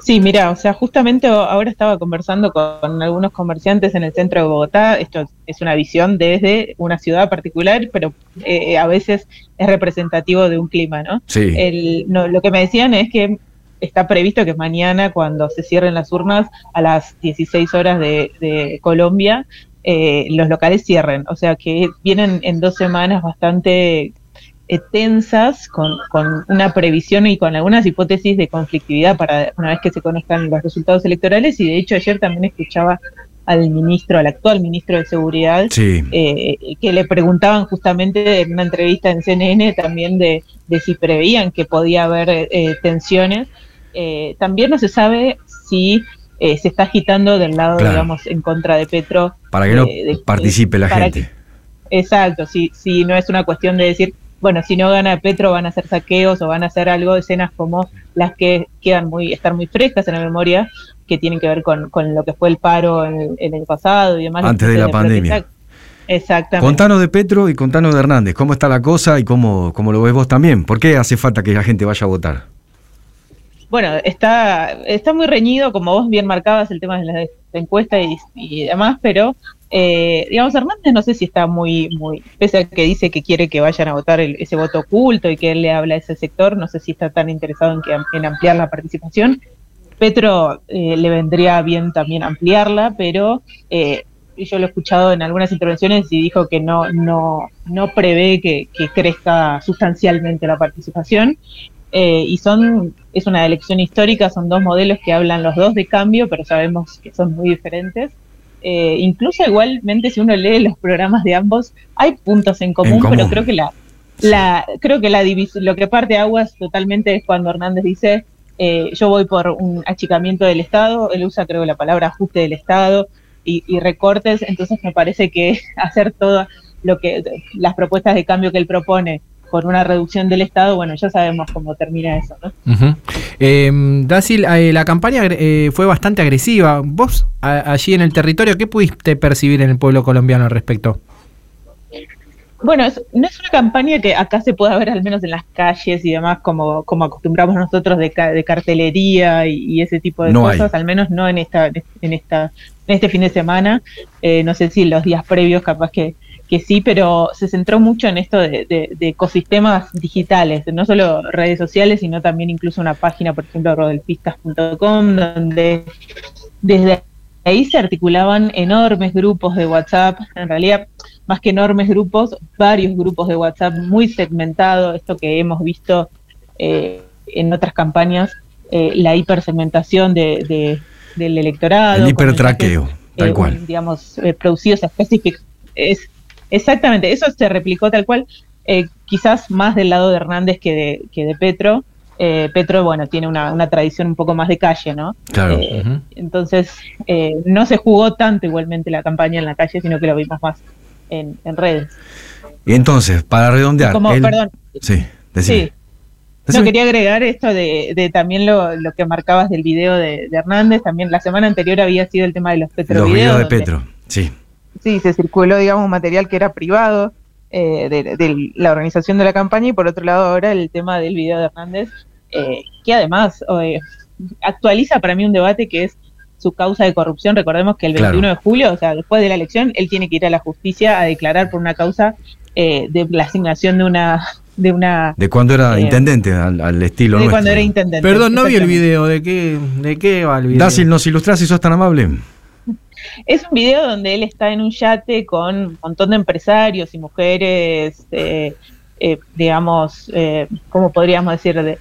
Speaker 24: Sí, mira, o sea, justamente ahora estaba conversando con algunos comerciantes en el centro de Bogotá. Esto es una visión desde una ciudad particular, pero eh, a veces es representativo de un clima, ¿no?
Speaker 2: Sí.
Speaker 24: El- no, Lo que me decían es que está previsto que mañana, cuando se cierren las urnas a las 16 horas de, de Colombia, eh, los locales cierren. O sea que vienen en dos semanas bastante eh, tensas, con, con una previsión y con algunas hipótesis de conflictividad para una vez que se conozcan los resultados electorales. Y de hecho ayer también escuchaba al ministro, al actual ministro de Seguridad,
Speaker 2: Sí.
Speaker 24: eh, que le preguntaban justamente en una entrevista en CNN también de, de si preveían que podía haber eh, tensiones. Eh, también no se sabe si eh, se está agitando del lado,
Speaker 2: Claro.
Speaker 24: digamos, en contra de Petro.
Speaker 2: Para que no
Speaker 24: de-
Speaker 2: participe la gente.
Speaker 24: Exacto, si, si no es una cuestión de decir, bueno, si no gana Petro van a hacer saqueos o van a hacer algo, escenas como las que quedan muy, están muy frescas en la memoria, que tienen que ver con, con lo que fue el paro en el, en el pasado y demás.
Speaker 2: Antes de la pandemia.
Speaker 24: Exact- Exactamente.
Speaker 2: Contanos de Petro y contanos de Hernández. ¿Cómo está la cosa y cómo, cómo lo ves vos también? ¿Por qué hace falta que la gente vaya a votar?
Speaker 24: Bueno, está, está muy reñido, como vos bien marcabas, el tema de la encuesta y, demás, pero eh, digamos, Hernández no sé si está muy, muy, pese a que dice que quiere que vayan a votar el- ese voto oculto y que él le habla a ese sector, no sé si está tan interesado en, que, en ampliar la participación. Petro eh, le vendría bien también ampliarla, pero eh, yo lo he escuchado en algunas intervenciones y dijo que no, no, no prevé que crezca sustancialmente la participación. Eh, y son es una elección histórica, son dos modelos que hablan los dos de cambio, pero sabemos que son muy diferentes. Eh, incluso igualmente si uno lee los programas de ambos, hay puntos en común,
Speaker 2: En común.
Speaker 24: pero creo que la, la creo que la lo que parte aguas totalmente es cuando Hernández dice eh, yo voy por un achicamiento del Estado, él usa creo la palabra ajuste del Estado y, y recortes, entonces me parece que <laughs> hacer todas lo que las propuestas de cambio que él propone por una reducción del Estado, bueno, ya sabemos cómo termina eso, ¿no?
Speaker 1: Ujú. Eh, Dacil, eh, la campaña eh, fue bastante agresiva. Vos, a- allí en el territorio, ¿qué pudiste percibir en el pueblo colombiano al respecto?
Speaker 24: Bueno, es- no es una campaña que acá se pueda ver al menos en las calles y demás, como, como acostumbramos nosotros de, ca- de cartelería y, y ese tipo de
Speaker 2: No hay.
Speaker 24: cosas, al menos no en esta, en esta, en este fin de semana. Eh, no sé si los días previos capaz que, que sí, pero se centró mucho en esto de, de- de ecosistemas digitales, no solo redes sociales, sino también incluso una página, por ejemplo, rodelpistas.com, donde desde ahí se articulaban enormes grupos de WhatsApp, en realidad más que enormes grupos, varios grupos de WhatsApp muy segmentados, esto que hemos visto eh, en otras campañas, eh, la hipersegmentación de, de- del electorado.
Speaker 2: El hipertraqueo, tal
Speaker 24: eh,
Speaker 2: cual.
Speaker 24: digamos, eh, producidos específicos. Es, exactamente, eso se replicó tal cual, eh, quizás más del lado de Hernández que de, que de Petro. Eh, Petro, bueno, tiene una, una tradición un poco más de calle, ¿no?
Speaker 2: Claro.
Speaker 24: Eh, Entonces, eh, no se jugó tanto igualmente la campaña en la calle, sino que lo vimos más en, en redes.
Speaker 2: Y entonces, para redondear.
Speaker 24: Como,
Speaker 2: él-
Speaker 24: perdón,
Speaker 2: Sí, decime.
Speaker 24: sí. No, quería agregar esto de, de también lo, lo, que marcabas del video de, de, Hernández. También la semana anterior había sido el tema de los Petro
Speaker 2: Los videos de Petro, sí.
Speaker 24: Sí, se circuló, digamos, material que era privado eh, de, de, la organización de la campaña y por otro lado ahora el tema del video de Hernández, eh, que además eh, actualiza para mí un debate que es su causa de corrupción. Recordemos que el 21 claro. de julio, o sea, después de la elección, él tiene que ir a la justicia a declarar por una causa de la asignación de una de una
Speaker 2: de cuando era eh, intendente al, al, estilo
Speaker 24: de
Speaker 2: nuestro.
Speaker 24: cuando era intendente
Speaker 1: perdón no vi el video de qué de qué va el video
Speaker 2: Dácil nos ilustras si sos tan amable
Speaker 24: es un video donde él está en un yate con un montón de empresarios y mujeres eh, eh, digamos eh, cómo podríamos decir de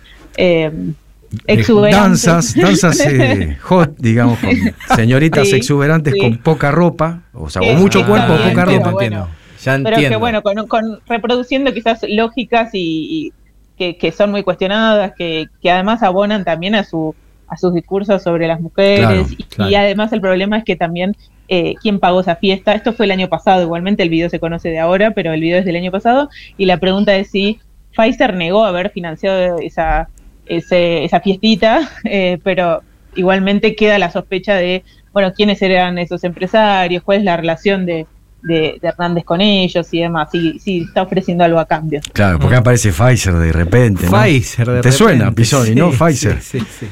Speaker 24: exuberantes.
Speaker 2: danzas danzas <laughs> hot digamos con señoritas sí, exuberantes sí. con poca ropa o sea o mucho cuerpo o poca ropa.
Speaker 24: bueno, ya pero que bueno, con, con, reproduciendo quizás lógicas y, y que, que, son muy cuestionadas, que, que, además abonan también a su a sus discursos sobre las mujeres
Speaker 2: Claro,
Speaker 24: y,
Speaker 2: claro.
Speaker 24: y además el problema es que también eh, quién pagó esa fiesta. Esto fue el año pasado, igualmente el video se conoce de ahora, pero el video es del año pasado y la pregunta es si Pfizer negó haber financiado esa ese, esa fiestita, <laughs> eh, pero igualmente queda la sospecha de bueno quiénes eran esos empresarios, cuál es la relación de de, de, Hernández con ellos y demás, si, si está ofreciendo algo a cambio.
Speaker 2: Claro, porque aparece Pfizer de repente. ¿no?
Speaker 1: Pfizer de
Speaker 2: ¿Te
Speaker 1: repente.
Speaker 2: suena, Pisoni, no?
Speaker 1: Sí,
Speaker 2: Pfizer.
Speaker 1: sí, sí, sí.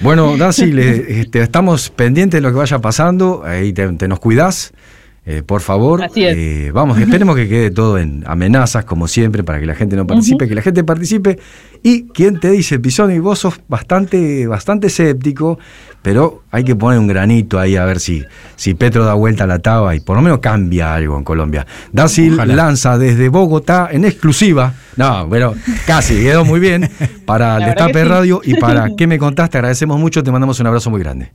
Speaker 2: Bueno, Darcy, le- este, estamos pendientes de lo que vaya pasando. Ahí te, nos cuidás. Eh, por favor,
Speaker 24: Así es.
Speaker 2: Eh, vamos, esperemos que quede todo en amenazas, como siempre, para que la gente no participe, que la gente participe. Y quien te dice, Pisoni, vos sos bastante, bastante escéptico, pero hay que poner un granito ahí a ver si, si Petro da vuelta a la taba y por lo menos cambia algo en Colombia.
Speaker 1: Ojalá.
Speaker 2: lanza desde Bogotá en exclusiva, no, pero casi, quedó muy bien, para Destape
Speaker 24: sí.
Speaker 2: Radio y para <laughs> ¿Qué me contaste? Agradecemos mucho, te mandamos un abrazo muy grande.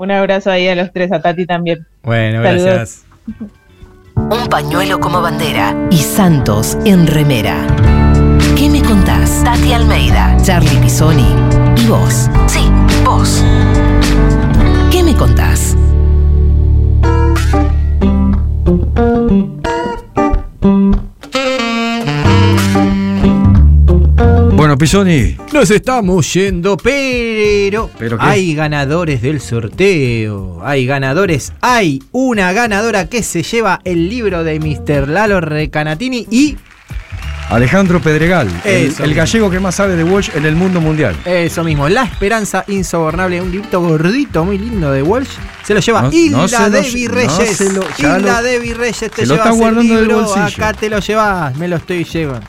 Speaker 24: Un abrazo ahí a los tres, a Tati también.
Speaker 1: Bueno,
Speaker 24: Saludos.
Speaker 1: gracias.
Speaker 4: Un pañuelo como bandera y Santos en remera. ¿Qué me contás? Tati Almeida, Charlie Pisoni y vos. Sí, vos. ¿Qué me contás?
Speaker 2: Bueno, Pisoni,
Speaker 1: Nos estamos yendo, pero,
Speaker 2: ¿Pero
Speaker 1: hay ganadores del sorteo. Hay ganadores. Hay una ganadora que se lleva el libro de Mr. Lalo Recanatini y
Speaker 2: Alejandro Pedregal, el, gallego que más sabe de Walsh en el mundo mundial.
Speaker 1: eso mismo, La Esperanza Insobornable, un librito gordito, muy lindo de Walsh. Se lo lleva
Speaker 2: No-
Speaker 1: Hilda
Speaker 2: no lo-
Speaker 1: Devi
Speaker 2: no
Speaker 1: Reyes.
Speaker 2: lo- ya
Speaker 1: Hilda
Speaker 2: lo-
Speaker 1: Devi Reyes, te
Speaker 2: se lo
Speaker 1: llevas
Speaker 2: está
Speaker 1: el
Speaker 2: guardando del
Speaker 1: libro,
Speaker 2: bolsillo.
Speaker 1: acá te lo llevas, me lo estoy llevando.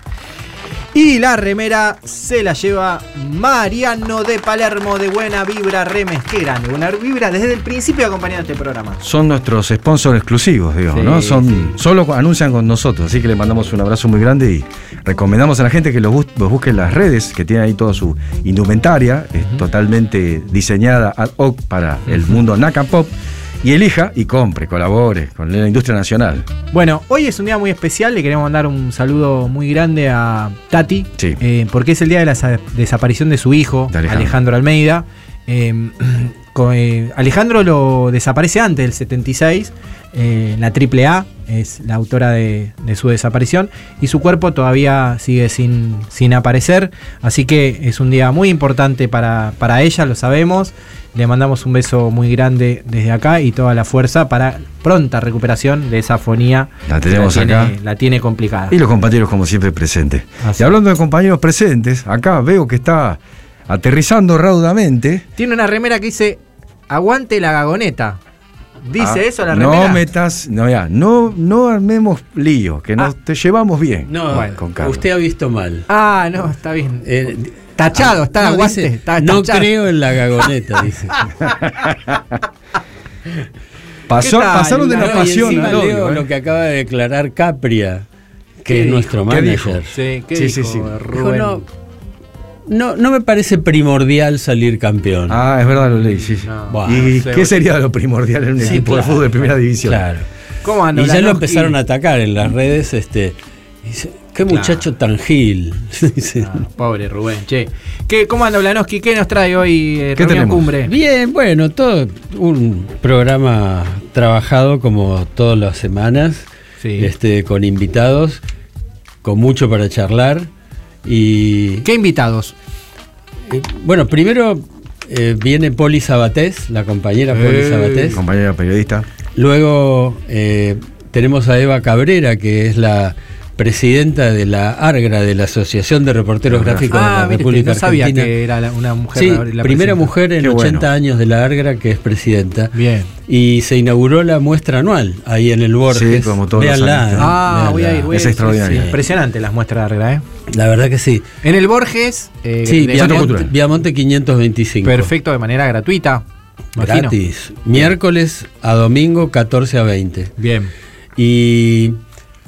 Speaker 1: Y la remera se la lleva Mariano de Palermo de Buena Vibra Remes. Qué grande, Buena Vibra desde el principio acompañando este programa.
Speaker 2: Son nuestros sponsors exclusivos, digo,
Speaker 1: Sí,
Speaker 2: ¿no? Son, Solo anuncian con nosotros, así que le mandamos un abrazo muy grande y recomendamos a la gente que los, bus- los busque en las redes, que tiene ahí toda su indumentaria, es totalmente diseñada ad hoc para el mundo Naka Pop, y elija y compre, colabore con la industria nacional.
Speaker 1: Bueno, hoy es un día muy especial, le queremos mandar un saludo muy grande a Tati,
Speaker 2: Sí.
Speaker 1: eh, porque es el día de la sa- desaparición de su hijo,
Speaker 2: De
Speaker 1: Alejandro.
Speaker 2: Alejandro.
Speaker 1: Almeida. Eh, <clears throat> co- eh, Alejandro lo desaparece antes del 76, eh, la AAA es la autora de, de su desaparición y su cuerpo todavía sigue sin, sin aparecer, así que es un día muy importante para, para ella, lo sabemos. Le mandamos un beso muy grande desde acá y toda la fuerza para pronta recuperación de esa fonía.
Speaker 2: La
Speaker 1: que
Speaker 2: tenemos
Speaker 1: tiene,
Speaker 2: acá.
Speaker 1: La tiene complicada.
Speaker 2: Y los compañeros, como siempre, presentes.
Speaker 1: Así
Speaker 2: Y hablando de compañeros presentes, acá veo que está aterrizando raudamente.
Speaker 1: Tiene una remera que dice Aguante la gagoneta. ¿Dice
Speaker 2: Ah,
Speaker 1: eso la remera?
Speaker 2: No metas, no, ya, no, no armemos lío, que nos te llevamos bien.
Speaker 25: No,
Speaker 2: Bueno, con Carlos.
Speaker 25: usted ha visto mal.
Speaker 1: Ah, no, está bien.
Speaker 25: Eh,
Speaker 1: Tachado, está,
Speaker 25: no,
Speaker 1: aguante.
Speaker 25: dice,
Speaker 1: está
Speaker 25: no
Speaker 1: tachado.
Speaker 25: creo en la gagoneta, dice. <laughs>
Speaker 2: Pasó- pasaron de
Speaker 1: No,
Speaker 2: la
Speaker 1: y
Speaker 2: pasión odio,
Speaker 25: leo
Speaker 2: ¿eh?
Speaker 25: lo que acaba de declarar Capria,
Speaker 1: ¿Qué
Speaker 25: que es nuestro
Speaker 2: ¿Qué dijo?
Speaker 25: manager.
Speaker 1: Sí, ¿qué
Speaker 2: Sí, sí,
Speaker 1: dijo
Speaker 2: sí.
Speaker 25: Dijo,
Speaker 1: Rubén?
Speaker 25: no, no, no me parece primordial salir campeón.
Speaker 2: Ah, es verdad, lo leí, sí. sí.
Speaker 1: No.
Speaker 25: Buah,
Speaker 2: ¿Y
Speaker 1: no sé,
Speaker 2: qué sería lo primordial en un
Speaker 25: Sí,
Speaker 2: equipo de fútbol de primera división?
Speaker 25: Claro.
Speaker 1: ¿Cómo anda?
Speaker 25: Y ya lo empezaron a atacar en las redes. Este, dice, qué muchacho tan gil. <laughs> Dice.
Speaker 1: Ah, pobre Rubén, che. ¿Qué, ¿Cómo anda Blanowski? ¿Qué nos trae hoy eh,
Speaker 2: ¿Qué tenemos?
Speaker 1: Cumbre?
Speaker 25: Bien, bueno, todo un programa trabajado como todas las semanas,
Speaker 1: Sí.
Speaker 25: este, con invitados, con mucho para charlar Y,
Speaker 1: ¿Qué invitados?
Speaker 25: eh, bueno, primero eh, viene Poli Sabatés, la compañera Poli
Speaker 2: Eh,
Speaker 25: Sabatés.
Speaker 2: Compañera periodista.
Speaker 25: Luego eh, tenemos a Eva Cabrera, que es la presidenta de la ARGRA, de la Asociación de Reporteros Gráficos de la
Speaker 1: Ah, mire,
Speaker 25: República
Speaker 1: no sabía
Speaker 25: Argentina.
Speaker 1: que era la- una mujer
Speaker 25: Sí,
Speaker 1: la- la
Speaker 25: primera mujer en
Speaker 1: Qué
Speaker 25: 80
Speaker 1: bueno.
Speaker 25: años de la ARGRA que es presidenta.
Speaker 1: Bien.
Speaker 25: Y se inauguró la muestra anual ahí en el Borges.
Speaker 2: Sí, como todos los años.
Speaker 25: ¿eh?
Speaker 1: Ah, voy a ir, voy a
Speaker 2: Es
Speaker 1: ir.
Speaker 2: extraordinario.
Speaker 1: Sí, Impresionante las muestras de Argra, ¿eh?
Speaker 25: La verdad que sí.
Speaker 1: En el Borges, eh,
Speaker 25: Sí,
Speaker 1: de-
Speaker 25: Viamonte, Viamonte 525.
Speaker 1: perfecto, de manera gratuita. imagino.
Speaker 25: Gratis. Miércoles a domingo, 14 a 20.
Speaker 1: Bien.
Speaker 25: Y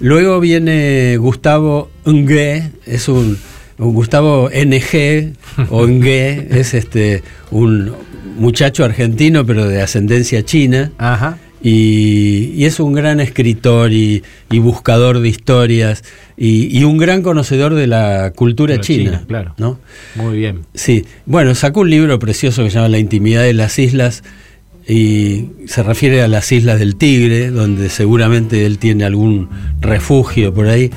Speaker 25: luego viene Gustavo Ngue, es un, un Gustavo NG o <laughs> Ngue, es este un muchacho argentino pero de ascendencia china.
Speaker 1: Ajá.
Speaker 25: Y, y es un gran escritor y, y buscador de historias y, y un gran conocedor de la cultura
Speaker 1: China, claro.
Speaker 25: ¿no?
Speaker 1: Muy bien.
Speaker 25: Sí, bueno, sacó un libro precioso que se llama La intimidad de las islas y se refiere a las islas del Tigre, donde seguramente él tiene algún refugio por ahí.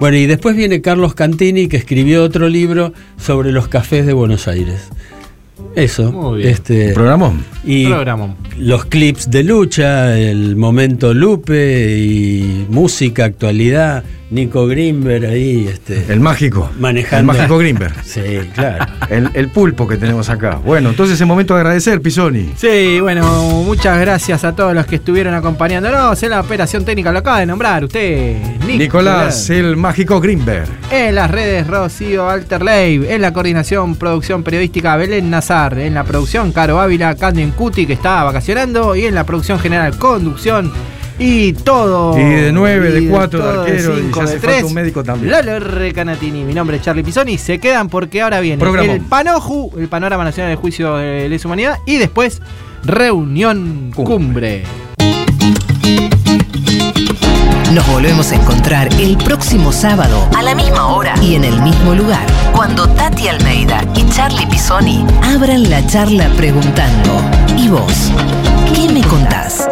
Speaker 25: Bueno, y después viene Carlos Cantini que escribió otro libro sobre los cafés de Buenos Aires. Eso,
Speaker 1: Muy bien.
Speaker 25: este
Speaker 2: Programón.
Speaker 25: y
Speaker 1: Programón.
Speaker 25: los clips de lucha, el momento Lupe y música, actualidad, Nico Grimberg ahí, este,
Speaker 2: El mágico.
Speaker 25: manejando.
Speaker 2: El mágico Grimberg. <laughs>
Speaker 25: Sí, claro.
Speaker 2: El, el pulpo que tenemos acá. Bueno, entonces es momento de agradecer, Pisoni.
Speaker 1: Sí, bueno, muchas gracias a todos los que estuvieron acompañándonos en la operación técnica. Lo acaba de nombrar usted, Nicolás.
Speaker 2: Nicolás, el mágico Grimberg.
Speaker 1: En las redes, Rocío Alterley. En la coordinación, producción periodística, Belén Nazar. En la producción, Caro Ávila, Candien Cuti, que está vacacionando. Y en la producción general, conducción. Y todo.
Speaker 2: Y de nueve, de
Speaker 1: y
Speaker 2: cuatro, de
Speaker 1: todo,
Speaker 2: arquero, y
Speaker 1: cinco,
Speaker 2: si
Speaker 1: de
Speaker 2: hace falta
Speaker 1: tres.
Speaker 2: un médico también.
Speaker 1: Lalo R. Canatini. Mi nombre es Charlie Pisoni. Se quedan porque ahora viene
Speaker 2: Programón.
Speaker 1: el PANOJU, el Panorama Nacional del Juicio de Lesa Humanidad. Y después, Reunión Cumbre.
Speaker 4: Nos volvemos a encontrar el próximo sábado a la misma hora y en el mismo lugar, cuando Tati Almeida y Charlie Pisoni abran la charla preguntando, ¿y vos? ¿Qué me contás?